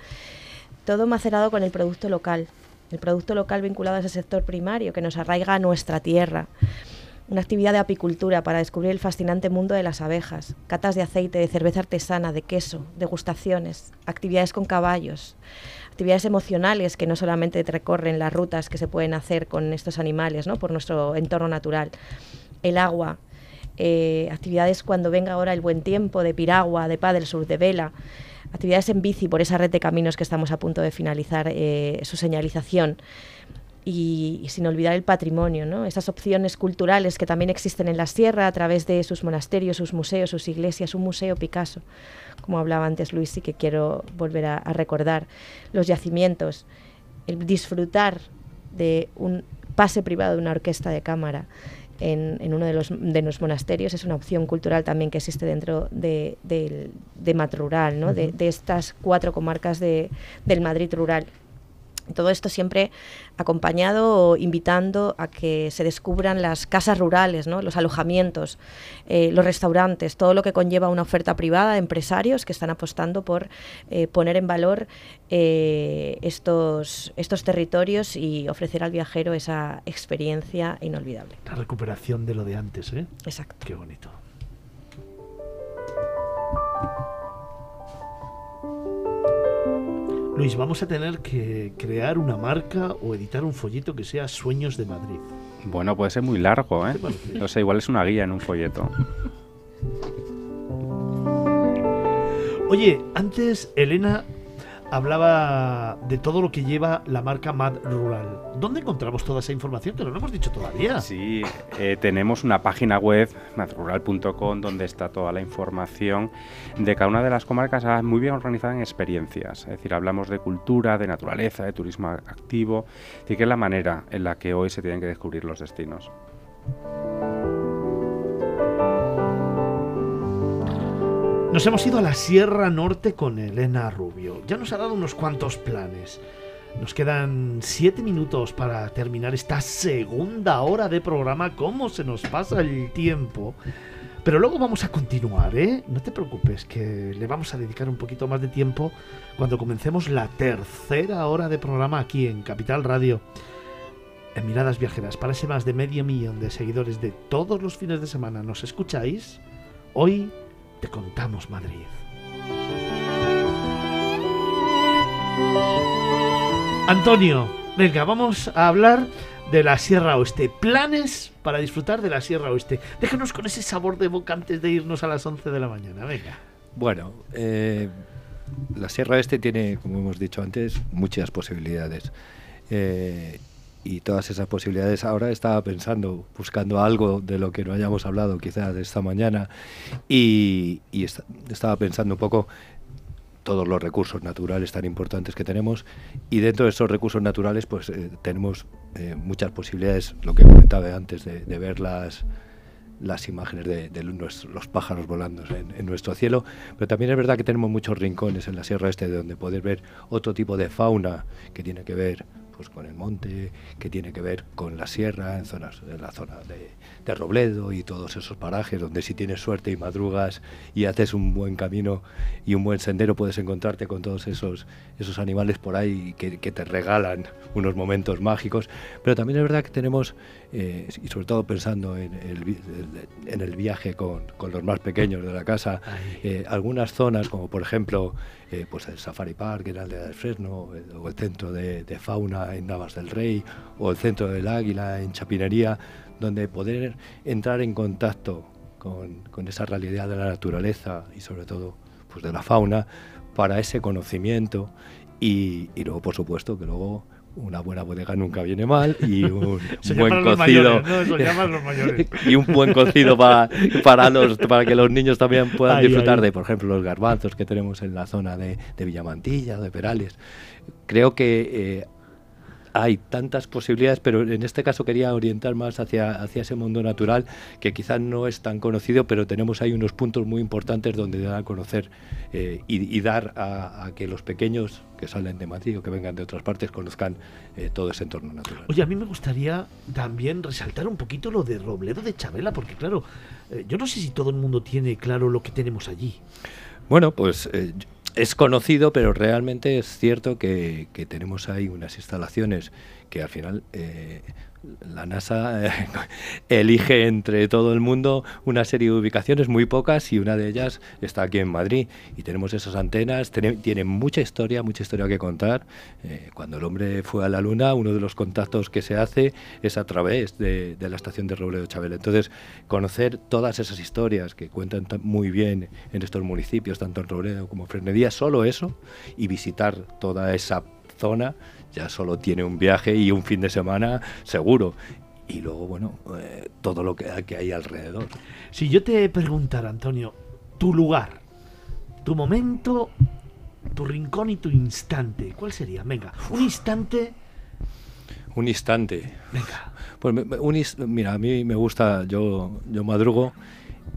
Todo macerado con el producto local, el producto local vinculado a ese sector primario que nos arraiga a nuestra tierra una actividad de apicultura para descubrir el fascinante mundo de las abejas, catas de aceite, de cerveza artesana, de queso, degustaciones, actividades con caballos, actividades emocionales que no solamente recorren las rutas que se pueden hacer con estos animales, ¿no? por nuestro entorno natural, el agua, eh, actividades cuando venga ahora el buen tiempo de piragua, de paddle sur, de vela, actividades en bici por esa red de caminos que estamos a punto de finalizar eh, su señalización y, sin olvidar el patrimonio, ¿no? esas opciones culturales que también existen en la sierra a través de sus monasterios, sus museos, sus iglesias, un museo Picasso, como hablaba antes Luis y que quiero volver a, recordar, los yacimientos, el disfrutar de un pase privado de una orquesta de cámara en, uno de los, de los monasterios es una opción cultural también que existe dentro de, de, Rural, ¿no? de, estas cuatro comarcas del Madrid rural todo esto siempre acompañado o invitando a que se descubran las casas rurales, ¿no? los alojamientos, eh, los restaurantes, todo lo que conlleva una oferta privada de empresarios que están apostando por eh, poner en valor eh, estos, estos territorios y ofrecer al viajero esa experiencia inolvidable. La recuperación de lo de antes, ¿eh? Exacto. Qué bonito. Luis, vamos a tener que crear una marca o editar un folleto que sea Sueños de Madrid. Bueno, puede ser muy largo, ¿eh? O sea, igual es una guía en un folleto. Oye, antes Elena hablaba de todo lo que lleva la marca Mad Rural. ¿Dónde encontramos toda esa información? Que no lo hemos dicho todavía. Sí, eh, tenemos una página web, madrural.com, donde está toda la información de cada una de las comarcas ah, muy bien organizada en experiencias. Es decir, hablamos de cultura, de naturaleza, de turismo activo, y que es la manera en la que hoy se tienen que descubrir los destinos. Nos hemos ido a la Sierra Norte con Elena Rubio. Ya nos ha dado unos cuantos planes. Nos quedan siete minutos para terminar esta segunda hora de programa. ¿Cómo se nos pasa el tiempo? Pero luego vamos a continuar, ¿eh? No te preocupes, que le vamos a dedicar un poquito más de tiempo cuando comencemos la tercera hora de programa aquí en Capital Radio. En Miradas Viajeras, para ese más de medio millón de seguidores de todos los fines de semana, ¿nos escucháis? Hoy te contamos Madrid. Antonio, venga, vamos a hablar de la Sierra Oeste. Planes para disfrutar de la Sierra Oeste. Déjanos con ese sabor de boca antes de irnos a las 11 de la mañana. Venga. Bueno, eh, la Sierra Oeste tiene, como hemos dicho antes, muchas posibilidades. Eh, y todas esas posibilidades. Ahora estaba pensando, buscando algo de lo que no hayamos hablado quizás esta mañana y, estaba pensando un poco todos los recursos naturales tan importantes que tenemos y dentro de esos recursos naturales pues eh, tenemos eh, muchas posibilidades, lo que comentaba antes, de, ver las, las imágenes de, los, pájaros volando en, nuestro cielo, pero también es verdad que tenemos muchos rincones en la Sierra Este donde poder ver otro tipo de fauna que tiene que ver pues, con el monte, que tiene que ver con la sierra, en zonas, en la zona de, de Robledo y todos esos parajes donde si tienes suerte y madrugas y haces un buen camino y un buen sendero puedes encontrarte con todos esos, esos animales por ahí que, te regalan unos momentos mágicos. Pero también es verdad que tenemos, eh, y sobre todo pensando en el, en el viaje con, con, los más pequeños de la casa, eh, algunas zonas como por ejemplo eh, pues el Safari Park en Aldea del Fresno o el centro de, de fauna en Navas del Rey o el centro del Águila en Chapinería, donde poder entrar en contacto con, esa realidad de la naturaleza y sobre todo pues de la fauna para ese conocimiento y, luego por supuesto que luego una buena bodega nunca viene mal y un buen cocido mayores, ¿no? Y un buen cocido para, para, los, para que los niños también puedan Ay, disfrutar ay. de, por ejemplo, los garbanzos que tenemos en la zona de, de Villamantilla, de Perales. Creo que eh, hay tantas posibilidades, pero en este caso quería orientar más hacia, hacia ese mundo natural que quizás no es tan conocido, pero tenemos ahí unos puntos muy importantes donde dar a conocer eh, y, y dar a, a que los pequeños que salen de Madrid o que vengan de otras partes conozcan eh, todo ese entorno natural. Oye, a mí me gustaría también resaltar un poquito lo de Robledo de Chabela, porque claro, eh, yo no sé si todo el mundo tiene claro lo que tenemos allí. Bueno, pues es conocido, pero realmente es cierto que, tenemos ahí unas instalaciones que al final eh, la NASA eh, elige entre todo el mundo una serie de ubicaciones, muy pocas, y una de ellas está aquí en Madrid. Y tenemos esas antenas, tiene, tiene mucha historia, mucha historia que contar. Eh, cuando el hombre fue a la Luna, uno de los contactos que se hace es a través de, la estación de Robledo Chabela. Entonces, conocer todas esas historias que cuentan tan- muy bien en estos municipios, tanto en Robledo como en Fresnedía, solo eso, y visitar toda esa zona, ya solo tiene un viaje y un fin de semana seguro. Y luego, bueno, eh, todo lo que, que hay alrededor. Si yo te preguntara, Antonio, tu lugar, tu momento, tu rincón y tu instante, ¿cuál sería? Venga, un instante, Un instante. venga. Pues un mira, a mí me gusta, yo, yo madrugo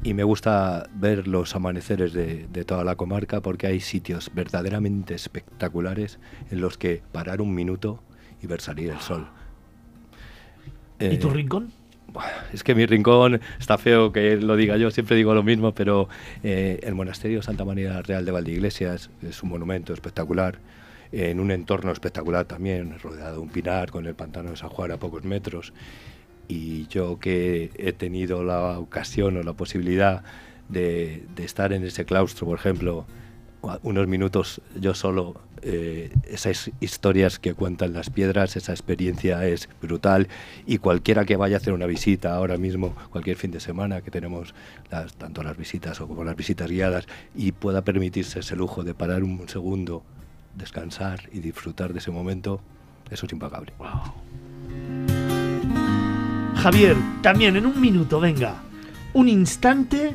y me gusta ver los amaneceres de, de toda la comarca porque hay sitios verdaderamente espectaculares en los que parar un minuto y ver salir el sol. ¿Y tu Eh, rincón? Buah, Es que mi rincón está feo que lo diga yo, siempre digo lo mismo, pero eh, el monasterio Santa María Real de Valdeiglesias es un monumento espectacular, en un entorno espectacular también, rodeado de un pinar con el pantano de San Juan a pocos metros. Y yo que he tenido la ocasión o la posibilidad de, de estar en ese claustro, por ejemplo, unos minutos yo solo, eh, esas historias que cuentan las piedras, esa experiencia es brutal y cualquiera que vaya a hacer una visita ahora mismo, cualquier fin de semana que tenemos las, tanto las visitas o como las visitas guiadas y pueda permitirse ese lujo de parar un segundo, descansar y disfrutar de ese momento, eso es impagable. Javier, también en un minuto, venga. Un instante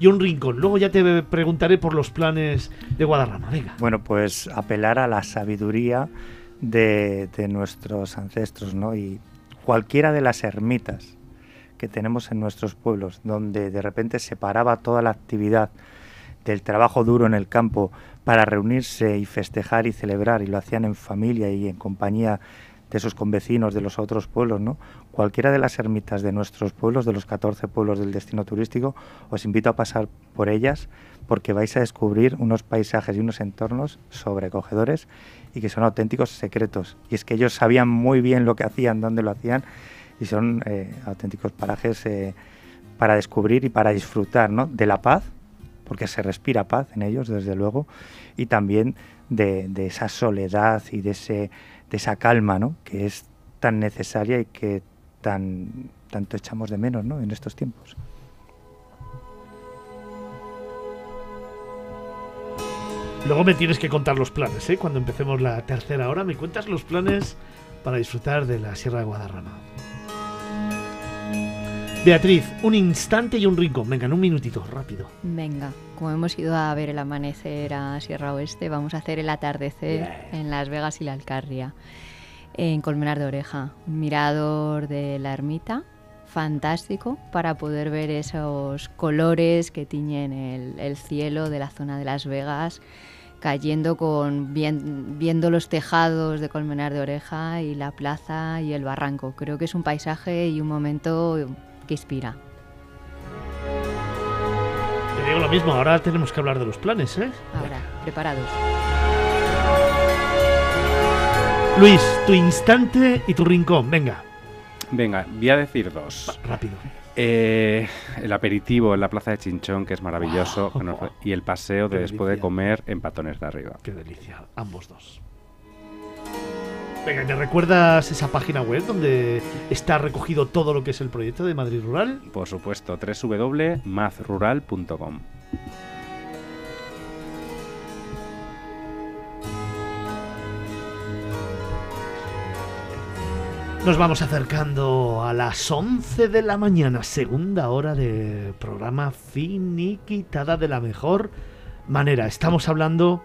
y un rincón. Luego ya te preguntaré por los planes de Guadarrama. Venga. Bueno, pues apelar a la sabiduría de, de nuestros ancestros, ¿no? Y cualquiera de las ermitas que tenemos en nuestros pueblos, donde de repente se paraba toda la actividad del trabajo duro en el campo para reunirse y festejar y celebrar, y lo hacían en familia y en compañía de sus convecinos de los otros pueblos, ¿no? Cualquiera de las ermitas de nuestros pueblos, de los 14 pueblos del destino turístico, os invito a pasar por ellas porque vais a descubrir unos paisajes y unos entornos sobrecogedores y que son auténticos secretos. Y es que ellos sabían muy bien lo que hacían, dónde lo hacían, y son eh, auténticos parajes eh, para descubrir y para disfrutar ¿no? de la paz, porque se respira paz en ellos, desde luego, y también de, de esa soledad y de, ese, de esa calma ¿no? que es tan necesaria y que tan, tanto echamos de menos ¿no? en estos tiempos. Luego me tienes que contar los planes, ¿eh? Cuando empecemos la tercera hora, me cuentas los planes para disfrutar de la Sierra de Guadarrama. Beatriz, un instante y un rincón. Venga, en un minutito, rápido. Venga, como hemos ido a ver el amanecer a Sierra Oeste, vamos a hacer el atardecer en Las Vegas y la Alcarria, en Colmenar de Oreja. Un mirador de la ermita, fantástico para poder ver esos colores que tiñen el, el cielo de la zona de Las Vegas, cayendo con bien- viendo los tejados de Colmenar de Oreja y la plaza y el barranco. Creo que es un paisaje y un momento que inspira. Te digo lo mismo, ahora tenemos que hablar de los planes, ¿eh? Ahora, preparados. Luis, tu instante y tu rincón. Venga, Venga, voy a decir dos. rápido. Eh, el aperitivo en la plaza de Chinchón, que es maravilloso, Wow. nos- y el paseo de después de comer en Patones de Arriba. Qué delicia, ambos dos. Venga, ¿me recuerdas esa página web donde está recogido todo lo que es el proyecto de Madrid Rural? Por supuesto, www.mazrural.com. Nos vamos acercando a las 11 de la mañana, segunda hora de programa finiquitada de la mejor manera. Estamos hablando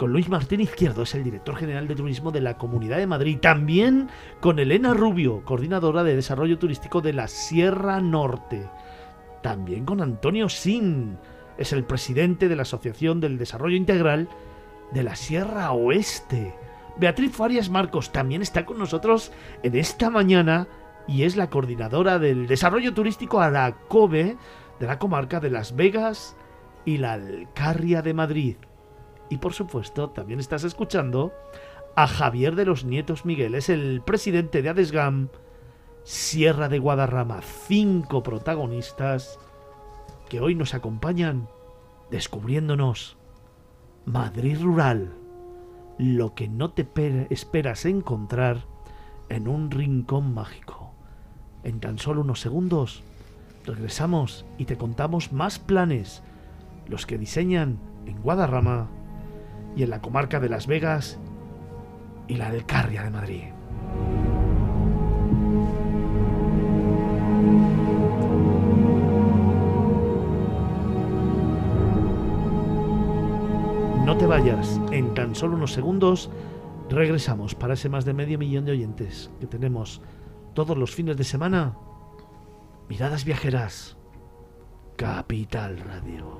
con Luis Martín Izquierdo, es el director general de turismo de la Comunidad de Madrid. También con Elena Rubio, coordinadora de desarrollo turístico de la Sierra Norte. También con Antonio Sin, es el presidente de la Asociación del Desarrollo Integral de la Sierra Oeste. Beatriz Farias Marcos también está con nosotros en esta mañana y es la coordinadora del desarrollo turístico Aracobe de la comarca de Las Vegas y la Alcarria de Madrid. Y por supuesto, también estás escuchando a Javier de los Nietos Miguel, es el presidente de Adesgam, Sierra de Guadarrama, cinco protagonistas que hoy nos acompañan descubriéndonos Madrid Rural lo que no te esperas encontrar en un rincón mágico. En tan solo unos segundos regresamos y te contamos más planes, los que diseñan en Guadarrama y en la comarca de Las Vegas y la del Carria de Madrid. No te vayas, en tan solo unos segundos regresamos para ese más de medio millón de oyentes que tenemos todos los fines de semana. Miradas viajeras. Capital Radio.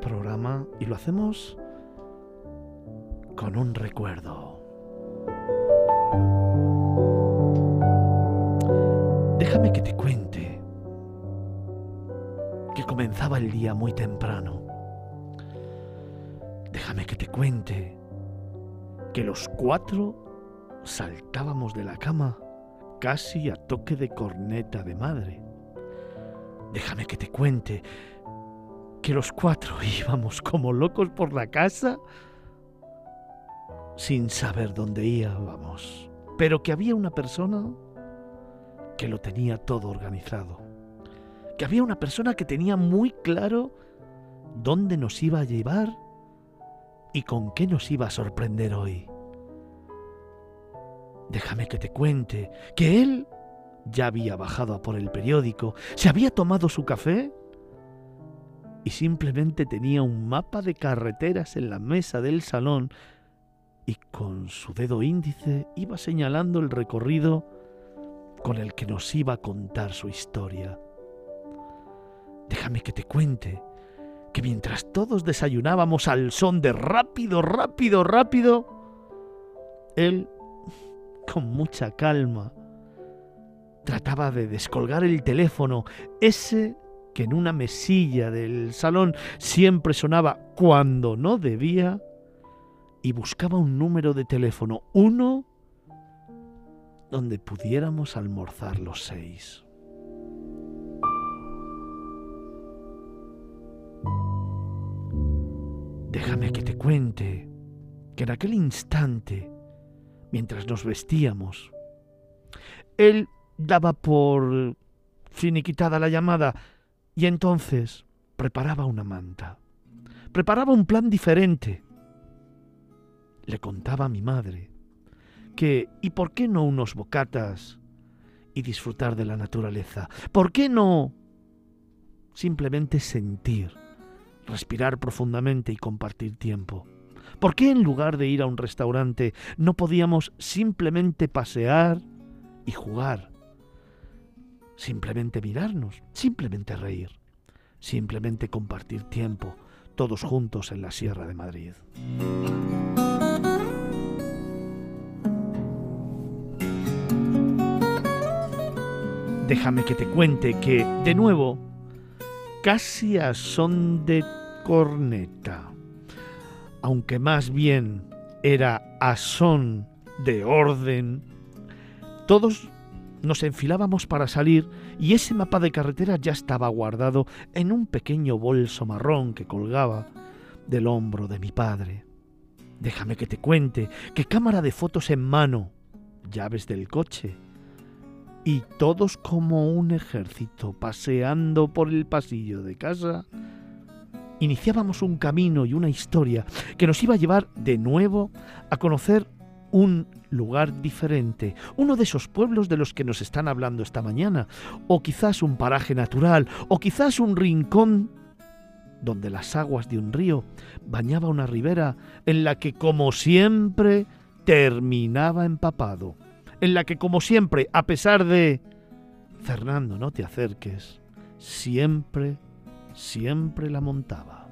Programa y lo hacemos con un recuerdo. Déjame que te cuente que comenzaba el día muy temprano. Déjame que te cuente que los cuatro saltábamos de la cama casi a toque de corneta de madre. Déjame que te cuente que los cuatro íbamos como locos por la casa sin saber dónde íbamos, pero que había una persona que lo tenía todo organizado, que había una persona que tenía muy claro dónde nos iba a llevar y con qué nos iba a sorprender hoy. Déjame que te cuente que él ya había bajado a por el periódico, se había tomado su café y simplemente tenía un mapa de carreteras en la mesa del salón y con su dedo índice iba señalando el recorrido con el que nos iba a contar su historia. Déjame que te cuente que mientras todos desayunábamos al son de rápido, rápido, rápido, él, con mucha calma, trataba de descolgar el teléfono, ese que en una mesilla del salón siempre sonaba cuando no debía, y buscaba un número de teléfono, uno, donde pudiéramos almorzar los seis. Déjame que te cuente que en aquel instante, mientras nos vestíamos, él daba por finiquitada la llamada y entonces preparaba una manta, preparaba un plan diferente. Le contaba a mi madre que, ¿y por qué no unos bocatas y disfrutar de la naturaleza? ¿Por qué no simplemente sentir, respirar profundamente y compartir tiempo? ¿Por qué en lugar de ir a un restaurante no podíamos simplemente pasear y jugar simplemente mirarnos, simplemente reír, simplemente compartir tiempo todos juntos en la Sierra de Madrid. Déjame que te cuente que, de nuevo, casi a son de corneta, aunque más bien era a son de orden, todos nos enfilábamos para salir y ese mapa de carretera ya estaba guardado en un pequeño bolso marrón que colgaba del hombro de mi padre. Déjame que te cuente que cámara de fotos en mano, llaves del coche, y todos como un ejército paseando por el pasillo de casa, iniciábamos un camino y una historia que nos iba a llevar de nuevo a conocer un lugar diferente, uno de esos pueblos de los que nos están hablando esta mañana, o quizás un paraje natural, o quizás un rincón donde las aguas de un río bañaba una ribera en la que como siempre terminaba empapado, en la que como siempre, a pesar de... Fernando, no te acerques, siempre, siempre la montaba.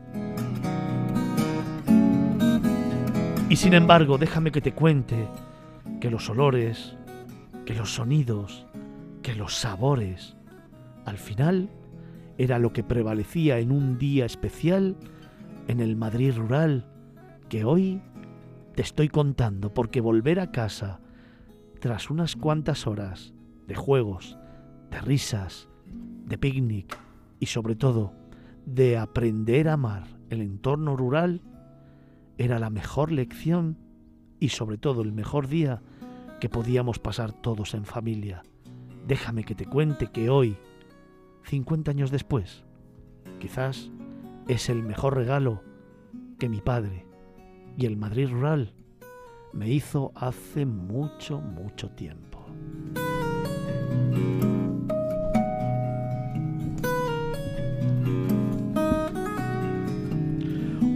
Y sin embargo, déjame que te cuente que los olores, que los sonidos, que los sabores, al final era lo que prevalecía en un día especial en el Madrid rural que hoy te estoy contando, porque volver a casa tras unas cuantas horas de juegos, de risas, de picnic y sobre todo de aprender a amar el entorno rural, era la mejor lección y sobre todo el mejor día que podíamos pasar todos en familia. Déjame que te cuente que hoy, 50 años después, quizás es el mejor regalo que mi padre y el Madrid rural me hizo hace mucho, mucho tiempo.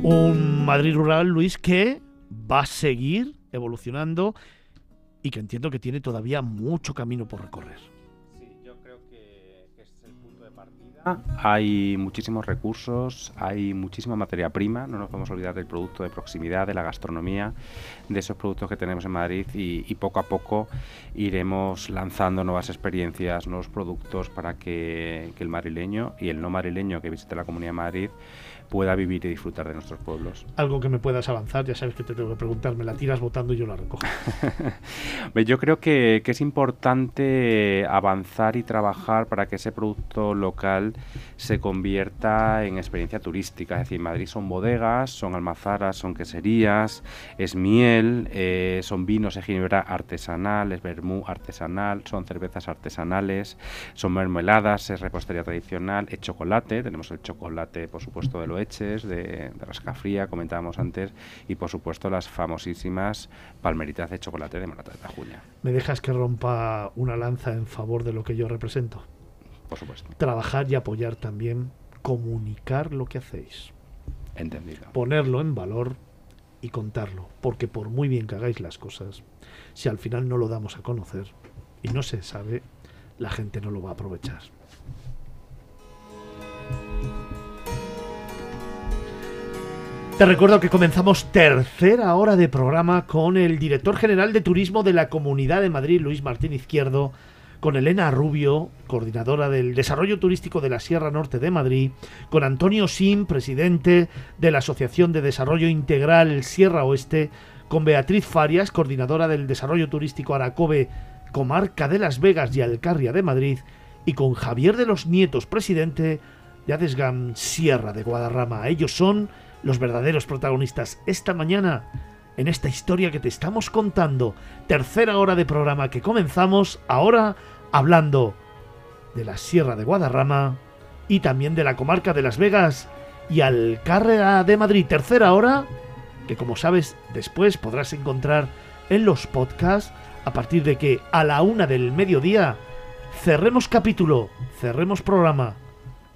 Un Madrid rural, Luis, que va a seguir evolucionando y que entiendo que tiene todavía mucho camino por recorrer. Sí, yo creo que, que este es el punto de partida. Hay muchísimos recursos, hay muchísima materia prima, no nos podemos olvidar del producto de proximidad, de la gastronomía, de esos productos que tenemos en Madrid y, y poco a poco iremos lanzando nuevas experiencias, nuevos productos para que, que el madrileño y el no madrileño que visite la Comunidad de Madrid pueda vivir y disfrutar de nuestros pueblos. Algo que me puedas avanzar, ya sabes que te tengo que preguntar, me la tiras votando y yo la recojo. Yo creo que, que, es importante avanzar y trabajar para que ese producto local se convierta en experiencia turística. Es decir, Madrid son bodegas, son almazaras, son queserías, es miel, eh, son vinos de ginebra artesanal, es vermú artesanal, son cervezas artesanales, son mermeladas, es repostería tradicional, es chocolate, tenemos el chocolate, por supuesto, de lo leches, de, de rascafría, comentábamos antes, y por supuesto las famosísimas palmeritas de chocolate de Morata de Tajuña. ¿Me dejas que rompa una lanza en favor de lo que yo represento? Por supuesto. Trabajar y apoyar también, comunicar lo que hacéis. Entendido. Ponerlo en valor y contarlo, porque por muy bien que hagáis las cosas, si al final no lo damos a conocer y no se sabe, la gente no lo va a aprovechar. Te recuerdo que comenzamos tercera hora de programa con el director general de turismo de la Comunidad de Madrid, Luis Martín Izquierdo, con Elena Rubio, coordinadora del desarrollo turístico de la Sierra Norte de Madrid, con Antonio Sim, presidente de la Asociación de Desarrollo Integral Sierra Oeste, con Beatriz Farias, coordinadora del desarrollo turístico Aracobe, comarca de Las Vegas y Alcarria de Madrid, y con Javier de los Nietos, presidente de Adesgam Sierra de Guadarrama. Ellos son los verdaderos protagonistas esta mañana en esta historia que te estamos contando. Tercera hora de programa que comenzamos ahora hablando de la Sierra de Guadarrama y también de la comarca de Las Vegas y Alcárrega de Madrid. Tercera hora que como sabes después podrás encontrar en los podcasts a partir de que a la una del mediodía cerremos capítulo, cerremos programa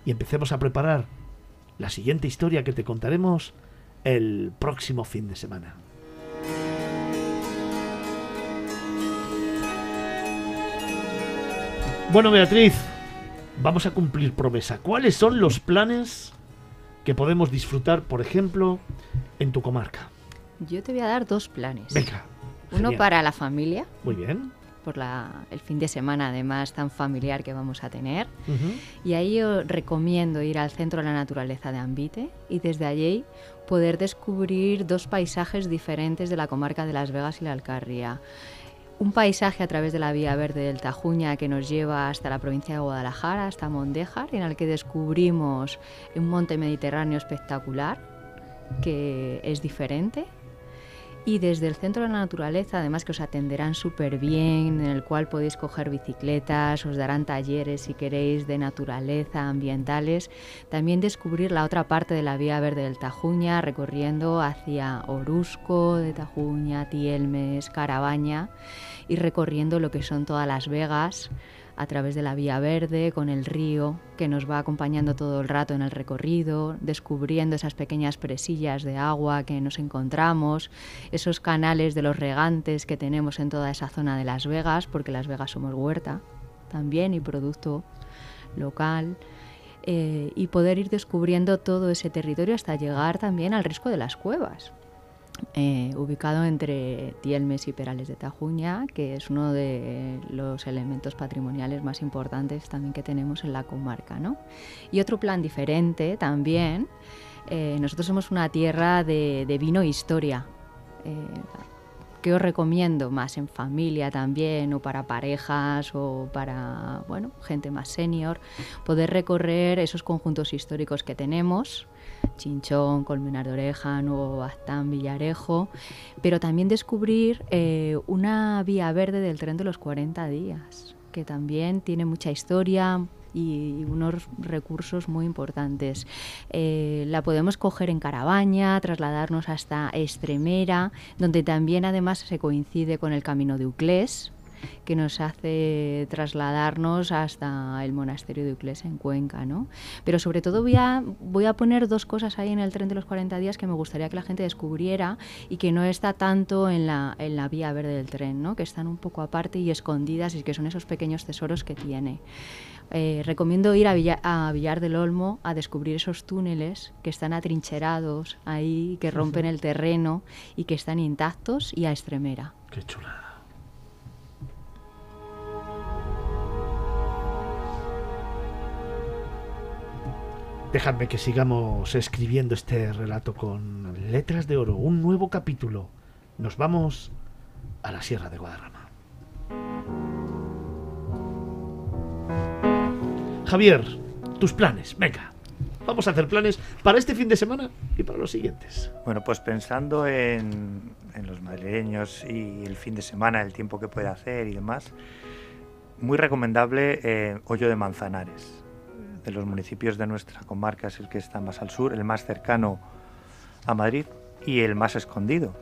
y empecemos a preparar la siguiente historia que te contaremos el próximo fin de semana. Bueno, Beatriz, vamos a cumplir promesa. ¿Cuáles son los planes que podemos disfrutar, por ejemplo, en tu comarca? Yo te voy a dar dos planes. Venga. Uno genial. para la familia, Muy bien. Por la, el fin de semana además tan familiar que vamos a tener. Y ahí os recomiendo ir al Centro de la Naturaleza de Ambite y desde allí poder descubrir dos paisajes diferentes de la comarca de Las Vegas y la Alcarria un paisaje a través de la vía verde del Tajuña que nos lleva hasta la provincia de Guadalajara, hasta Mondéjar, en el que descubrimos un monte mediterráneo espectacular que es diferente y desde el Centro de la Naturaleza, además que os atenderán súper bien, en el cual podéis coger bicicletas, os darán talleres si queréis de naturaleza, ambientales, también descubrir la otra parte de la Vía Verde del Tajuña, recorriendo hacia Orusco de Tajuña, Tielmes, Carabaña y recorriendo lo que son todas las Vegas, a través de la vía verde, con el río que nos va acompañando todo el rato en el recorrido, descubriendo esas pequeñas presillas de agua que nos encontramos, esos canales de los regantes que tenemos en toda esa zona de Las Vegas, porque Las Vegas somos huerta también y producto local. Eh, y poder ir descubriendo todo ese territorio hasta llegar también al risco de las cuevas, eh, ubicado entre Tielmes y Perales de Tajuña, que es uno de los elementos patrimoniales más importantes también que tenemos en la comarca. ¿no? Y otro plan diferente también, eh, nosotros somos una tierra de, vino e historia. Eh, que os recomiendo más en familia también o para parejas o para bueno gente más senior poder recorrer esos conjuntos históricos que tenemos Chinchón, Colmenar de Oreja, Nuevo Bastán, Villarejo, pero también descubrir eh, una vía verde del tren de los 40 días, que también tiene mucha historia, y unos recursos muy importantes. Eh, la podemos coger en Carabaña, trasladarnos hasta Estremera, donde también además se coincide con el camino de Uclés, que nos hace trasladarnos hasta el monasterio de Uclés en Cuenca, ¿no? Pero sobre todo voy a, voy a poner dos cosas ahí en el tren de los 40 días que me gustaría que la gente descubriera y que no está tanto en la, en la vía verde del tren, ¿no? Que están un poco aparte y escondidas y que son esos pequeños tesoros que tiene. Eh, recomiendo ir a, a, Villar del Olmo a descubrir esos túneles que están atrincherados ahí, que rompen el terreno y que están intactos y a Estremera. Qué chula. Dejadme que sigamos escribiendo este relato con letras de oro, un nuevo capítulo. Nos vamos a la Sierra de Guadarrama. Javier, tus planes, venga. Vamos a hacer planes para este fin de semana y para los siguientes. Bueno, pues pensando en, los madrileños y el fin de semana, el tiempo que puede hacer y demás, muy recomendable eh, Hoyo de Manzanares de los municipios de nuestra comarca es el que está más al sur, el más cercano a Madrid y el más escondido,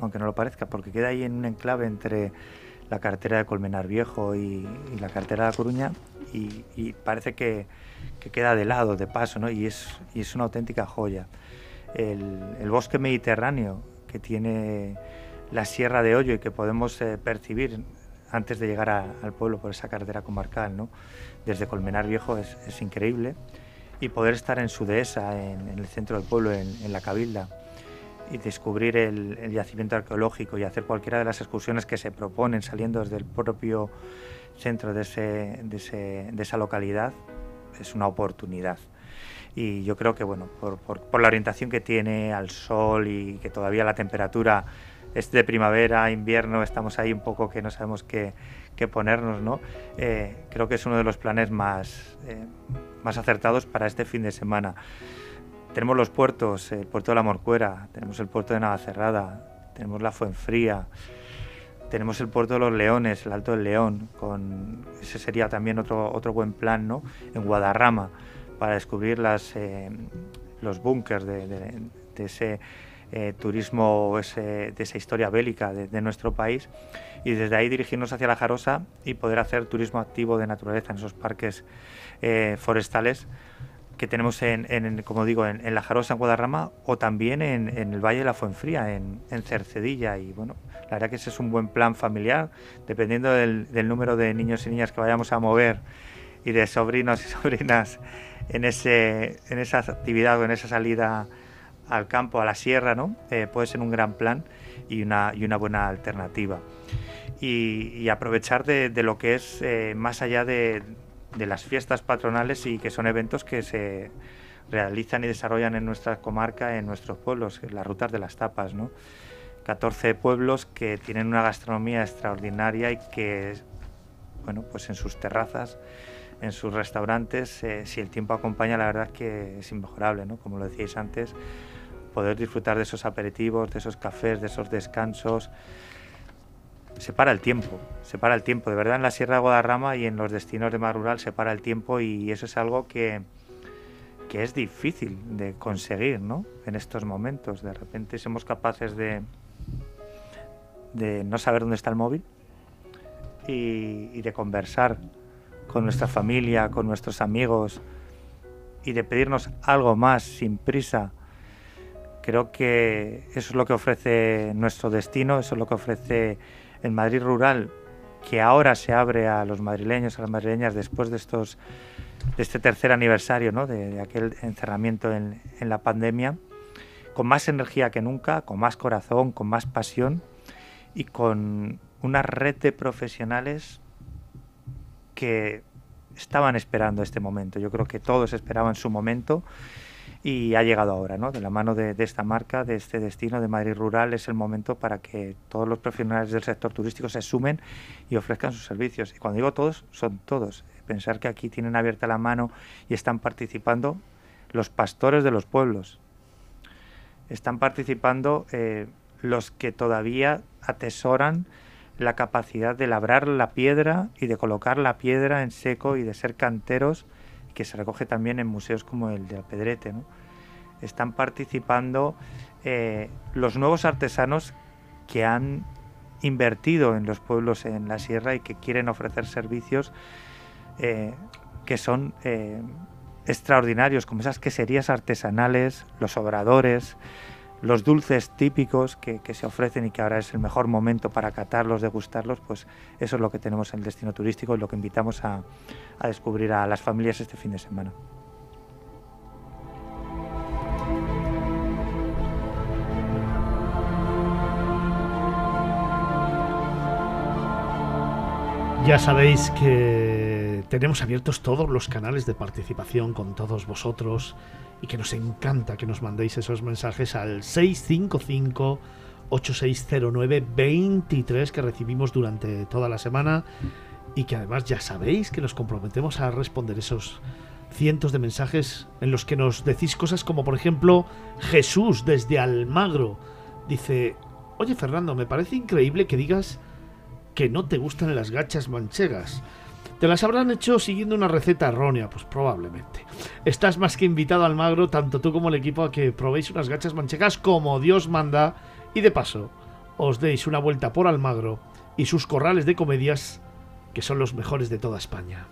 aunque no lo parezca, porque queda ahí en un enclave entre la cartera de Colmenar Viejo y, la cartera de La Coruña y, parece que, queda de lado, de paso, ¿no? y, es, es una auténtica joya. El, bosque mediterráneo que tiene la Sierra de Hoyo y que podemos eh, percibir antes de llegar al pueblo por esa carretera comarcal, ¿no? Desde Colmenar Viejo es, increíble. Y poder estar en su dehesa, en, el centro del pueblo, en, la Cabilda, y descubrir el, yacimiento arqueológico y hacer cualquiera de las excursiones que se proponen saliendo desde el propio centro de, de, esa localidad, es una oportunidad. Y yo creo que, bueno, por, por la orientación que tiene al sol y que todavía la temperatura es de primavera, invierno, estamos ahí un poco que no sabemos qué, ponernos, ¿no? Eh, creo que es uno de los planes más, eh, más acertados para este fin de semana. Tenemos los puertos, el puerto de la Morcuera, tenemos el puerto de Navacerrada, tenemos la Fuenfría, tenemos el puerto de los Leones, el Alto del León, con ese sería también otro, otro buen plan, ¿no? En Guadarrama, para descubrir las, eh, los búnkers de ese turismo de esa historia bélica de, nuestro país y desde ahí dirigirnos hacia la Jarosa y poder hacer turismo activo de naturaleza en esos parques eh, forestales que tenemos en, como digo, en, la Jarosa, en Guadarrama, o también en, el Valle de la Fuenfría, en, Cercedilla. Y bueno, la verdad que ese es un buen plan familiar, dependiendo del, número de niños y niñas que vayamos a mover y de sobrinos y sobrinas en, ese, en esa actividad o en esa salida al campo, a la sierra, ¿no? Eh, puede ser un gran plan y una, y una buena alternativa. Y, aprovechar de, lo que es eh, más allá de, las fiestas patronales y que son eventos que se realizan y desarrollan en nuestra comarca, en nuestros pueblos, las rutas de las tapas, ¿no? 14 pueblos que tienen una gastronomía extraordinaria y que, bueno, pues en sus terrazas, en sus restaurantes, eh, si el tiempo acompaña, la verdad que es inmejorable, ¿no? Como lo decíais antes, poder disfrutar de esos aperitivos, de esos cafés, de esos descansos. Se para el tiempo, se para el tiempo. De verdad, en la Sierra de Guadarrama y en los destinos de mar rural se para el tiempo y eso es algo que, que es difícil de conseguir, ¿no? En estos momentos. De repente somos capaces de, de no saber dónde está el móvil y, y de conversar con nuestra familia, con nuestros amigos y de pedirnos algo más sin prisa. Creo que eso es lo que ofrece nuestro destino, eso es lo que ofrece el Madrid rural, que ahora se abre a los madrileños, a las madrileñas, después de estos de este tercer aniversario, ¿no? de, aquel encerramiento en, en la pandemia, con más energía que nunca, con más corazón, con más pasión y con una red de profesionales que estaban esperando este momento. Yo creo que todos esperaban su momento y ha llegado ahora, ¿no? De la mano de, esta marca, de este destino de Madrid Rural, es el momento para que todos los profesionales del sector turístico se sumen y ofrezcan sus servicios. Y cuando digo todos, son todos. Pensar que aquí tienen abierta la mano y están participando los pastores de los pueblos. Están participando eh, los que todavía atesoran la capacidad de labrar la piedra y de colocar la piedra en seco y de ser canteros, que se recoge también en museos como el de Alpedrete. Están participando eh, los nuevos artesanos que han invertido en los pueblos en la sierra y que quieren ofrecer servicios eh, que son eh, extraordinarios, como esas queserías artesanales, los obradores, los dulces típicos que, se ofrecen y que ahora es el mejor momento para catarlos, degustarlos, pues eso es lo que tenemos en el destino turístico y lo que invitamos a, a descubrir a las familias este fin de semana. Ya sabéis que tenemos abiertos todos los canales de participación con todos vosotros y que nos encanta que nos mandéis esos mensajes al 655 8609 23 que recibimos durante toda la semana y que además ya sabéis que nos comprometemos a responder esos cientos de mensajes en los que nos decís cosas como por ejemplo Jesús desde Almagro dice, oye Fernando, me parece increíble que digas que no te gustan las gachas manchegas. ¿Te las habrán hecho siguiendo una receta errónea? Pues probablemente. Estás más que invitado al magro, tanto tú como el equipo, a que probéis unas gachas manchegas como Dios manda y de paso os deis una vuelta por Almagro y sus corrales de comedias, que son los mejores de toda España.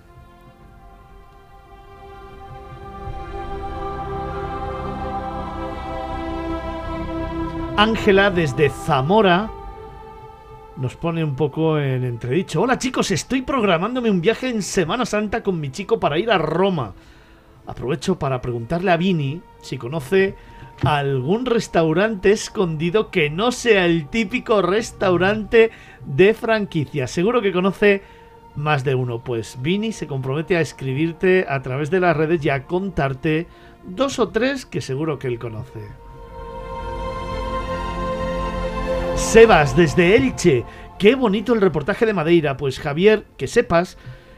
Ángela desde Zamora nos pone un poco en entredicho. Hola chicos, estoy programándome un viaje en Semana Santa con mi chico para ir a Roma. Aprovecho para preguntarle a Vini si conoce algún restaurante escondido que no sea el típico restaurante de franquicia. Seguro que conoce más de uno. Pues Vini se compromete a escribirte a través de las redes y a contarte dos o tres que seguro que él conoce. Sebas, desde Elche. Qué bonito el reportaje de Madeira. Pues Javier, que sepas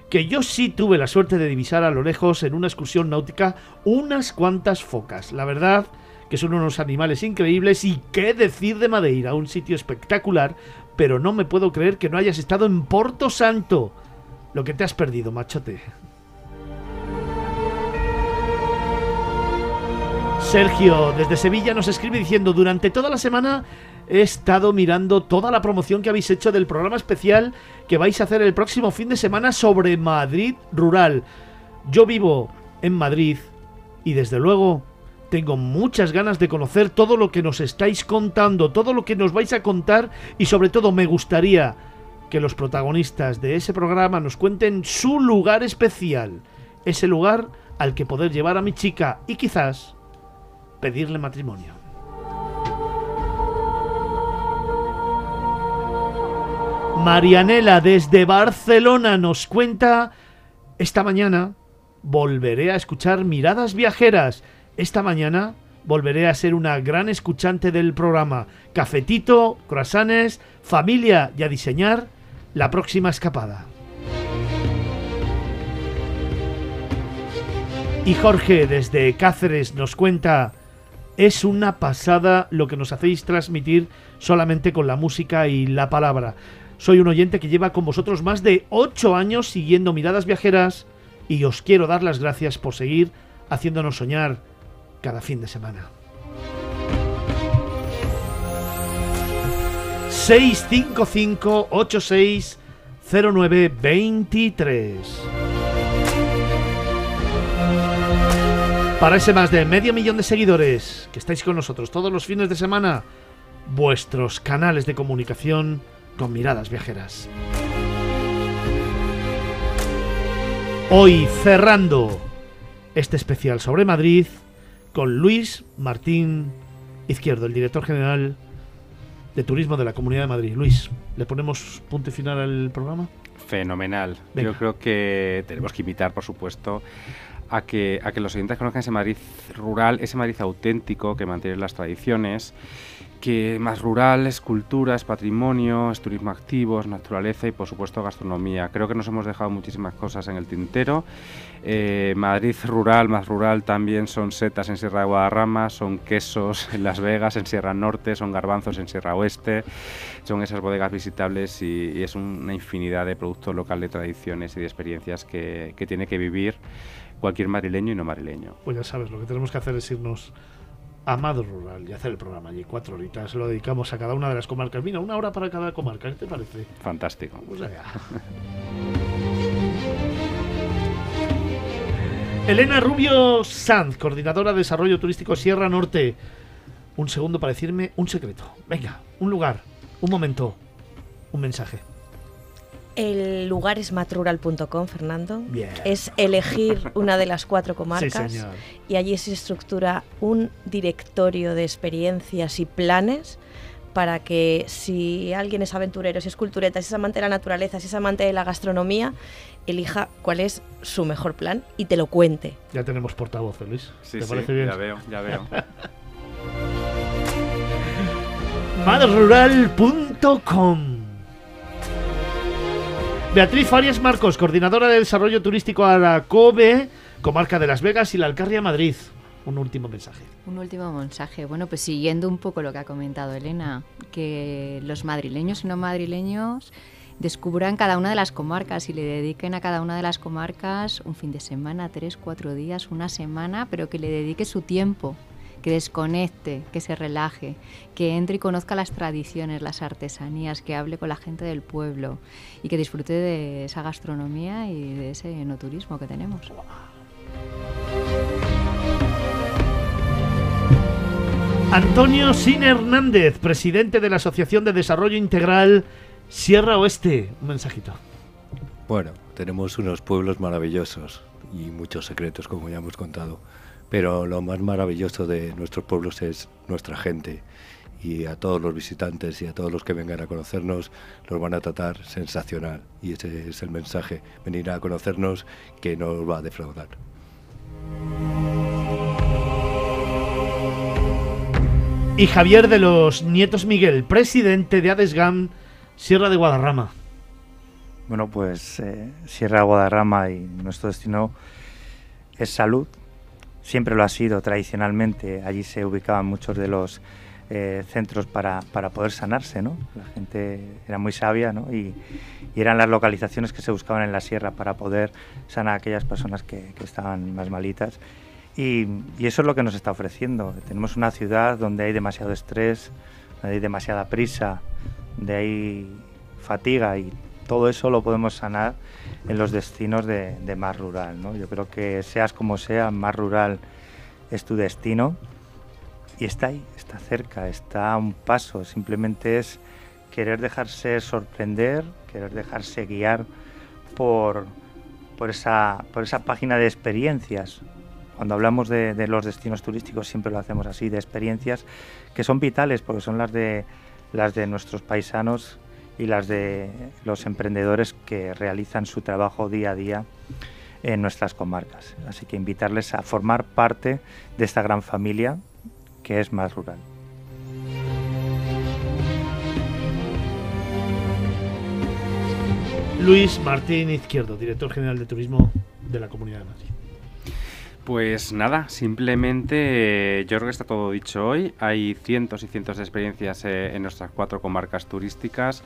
que yo sí tuve la suerte de divisar a lo lejos en una excursión náutica unas cuantas focas. La verdad que son unos animales increíbles y qué decir de Madeira, un sitio espectacular, pero no me puedo creer que no hayas estado en Porto Santo. Lo que te has perdido, machote. Sergio, desde Sevilla, nos escribe diciendo, durante toda la semana he estado mirando toda la promoción que habéis hecho del programa especial que vais a hacer el próximo fin de semana sobre Madrid rural. Yo vivo en Madrid y desde luego tengo muchas ganas de conocer todo lo que nos estáis contando, todo lo que nos vais a contar y sobre todo me gustaría que los protagonistas de ese programa nos cuenten su lugar especial, ese lugar al que poder llevar a mi chica y quizás pedirle matrimonio. Marianela desde Barcelona nos cuenta, esta mañana volveré a escuchar miradas viajeras. Esta mañana volveré a ser una gran escuchante del programa. Cafetito, croissants, familia y a diseñar la próxima escapada. Y Jorge desde Cáceres nos cuenta, es una pasada lo que nos hacéis transmitir solamente con la música y la palabra. Soy un oyente que lleva con vosotros más de 8 años siguiendo miradas viajeras y os quiero dar las gracias por seguir haciéndonos soñar cada fin de semana. 655 86 0923 Para ese más de medio millón de seguidores que estáis con nosotros todos los fines de semana, vuestros canales de comunicación con miradas viajeras. Hoy cerrando este especial sobre Madrid con Luis Martín Izquierdo, el director general de Turismo de la Comunidad de Madrid. Luis, ¿le ponemos punto y final al programa? Fenomenal. Venga. Yo creo que tenemos que invitar, por supuesto, a que, a que los oyentes conozcan ese Madrid rural, ese Madrid auténtico que mantiene las tradiciones, que más rural es cultura, es patrimonio, es turismo activo, es naturaleza y por supuesto gastronomía. Creo que nos hemos dejado muchísimas cosas en el tintero. Eh, Madrid rural, más rural también son setas en Sierra de Guadarrama, son quesos en Las Vegas, en Sierra Norte, son garbanzos en Sierra Oeste, son esas bodegas visitables y, es una infinidad de productos local de tradiciones y de experiencias que, que tiene que vivir cualquier madrileño y no madrileño. Pues ya sabes, lo que tenemos que hacer es irnos a Madrid Rural y hacer el programa allí. Cuatro horitas lo dedicamos a cada una de las comarcas. Mira, una hora para cada comarca, ¿qué te parece? Fantástico. Pues allá. Elena Rubio Sanz, coordinadora de desarrollo turístico Sierra Norte. Un segundo para decirme un secreto. Venga, un lugar, un momento, un mensaje. El lugar es matrural.com, Fernando. Bien. Es elegir una de las cuatro comarcas Sí, señor. y allí se estructura un directorio de experiencias y planes para que si alguien es aventurero, si es cultureta, si es amante de la naturaleza, si es amante de la gastronomía, elija cuál es su mejor plan y te lo cuente. Ya tenemos portavoz, ¿eh, Luis. Sí, ¿Te sí, parece bien? ya veo, ya veo. madrural.com Beatriz Farias Marcos, coordinadora de desarrollo turístico Aracobe, comarca de Las Vegas y la Alcarria Madrid. Un último mensaje. Un último mensaje. Bueno, pues siguiendo un poco lo que ha comentado Elena, que los madrileños y no madrileños descubran cada una de las comarcas y le dediquen a cada una de las comarcas un fin de semana, tres, cuatro días, una semana, pero que le dedique su tiempo, que desconecte, que se relaje, que entre y conozca las tradiciones, las artesanías, que hable con la gente del pueblo y que disfrute de esa gastronomía y de ese enoturismo que tenemos. Antonio Sin Hernández, presidente de la Asociación de Desarrollo Integral Sierra Oeste. Un mensajito. Bueno, tenemos unos pueblos maravillosos y muchos secretos, como ya hemos contado. Pero lo más maravilloso de nuestros pueblos es nuestra gente. Y a todos los visitantes y a todos los que vengan a conocernos los van a tratar sensacional. Y ese es el mensaje, venir a conocernos que no os va a defraudar. Y Javier de los Nietos Miguel, presidente de Adesgam Sierra de Guadarrama. Bueno, pues eh, Sierra de Guadarrama y nuestro destino es salud. Siempre lo ha sido tradicionalmente. Allí se ubicaban muchos de los eh, centros para, para poder sanarse, ¿no? La gente era muy sabia, ¿no? Y, eran las localizaciones que se buscaban en la sierra para poder sanar a aquellas personas que, que estaban más malitas. Y, y eso es lo que nos está ofreciendo. Tenemos una ciudad donde hay demasiado estrés, donde hay demasiada prisa, donde hay fatiga y todo eso lo podemos sanar en los destinos de, más rural. Yo creo que seas como sea, más rural es tu destino y está ahí, está cerca, está a un paso. Simplemente es querer dejarse sorprender, querer dejarse guiar por, por, esa, por esa página de experiencias. Cuando hablamos de, de los destinos turísticos siempre lo hacemos así, de experiencias que son vitales porque son las de, las de nuestros paisanos y las de los emprendedores que realizan su trabajo día a día en nuestras comarcas. Así que invitarles a formar parte de esta gran familia que es más rural. Luis Martín Izquierdo, director general de Turismo de la Comunidad de Madrid. Pues nada, simplemente yo creo que está todo dicho hoy. Hay cientos y cientos de experiencias eh, en nuestras cuatro comarcas turísticas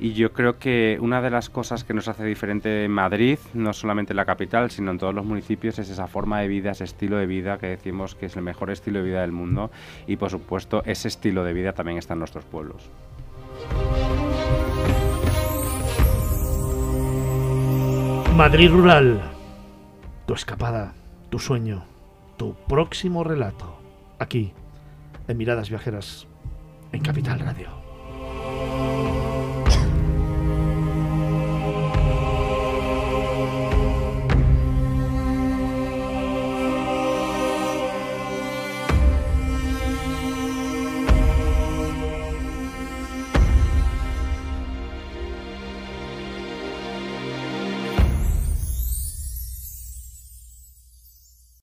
y yo creo que una de las cosas que nos hace diferente en Madrid, no solamente en la capital, sino en todos los municipios, es esa forma de vida, ese estilo de vida que decimos que es el mejor estilo de vida del mundo y por supuesto ese estilo de vida también está en nuestros pueblos. Madrid Rural, tu escapada, tu sueño, tu próximo relato, aquí, en Miradas Viajeras, en Capital Radio.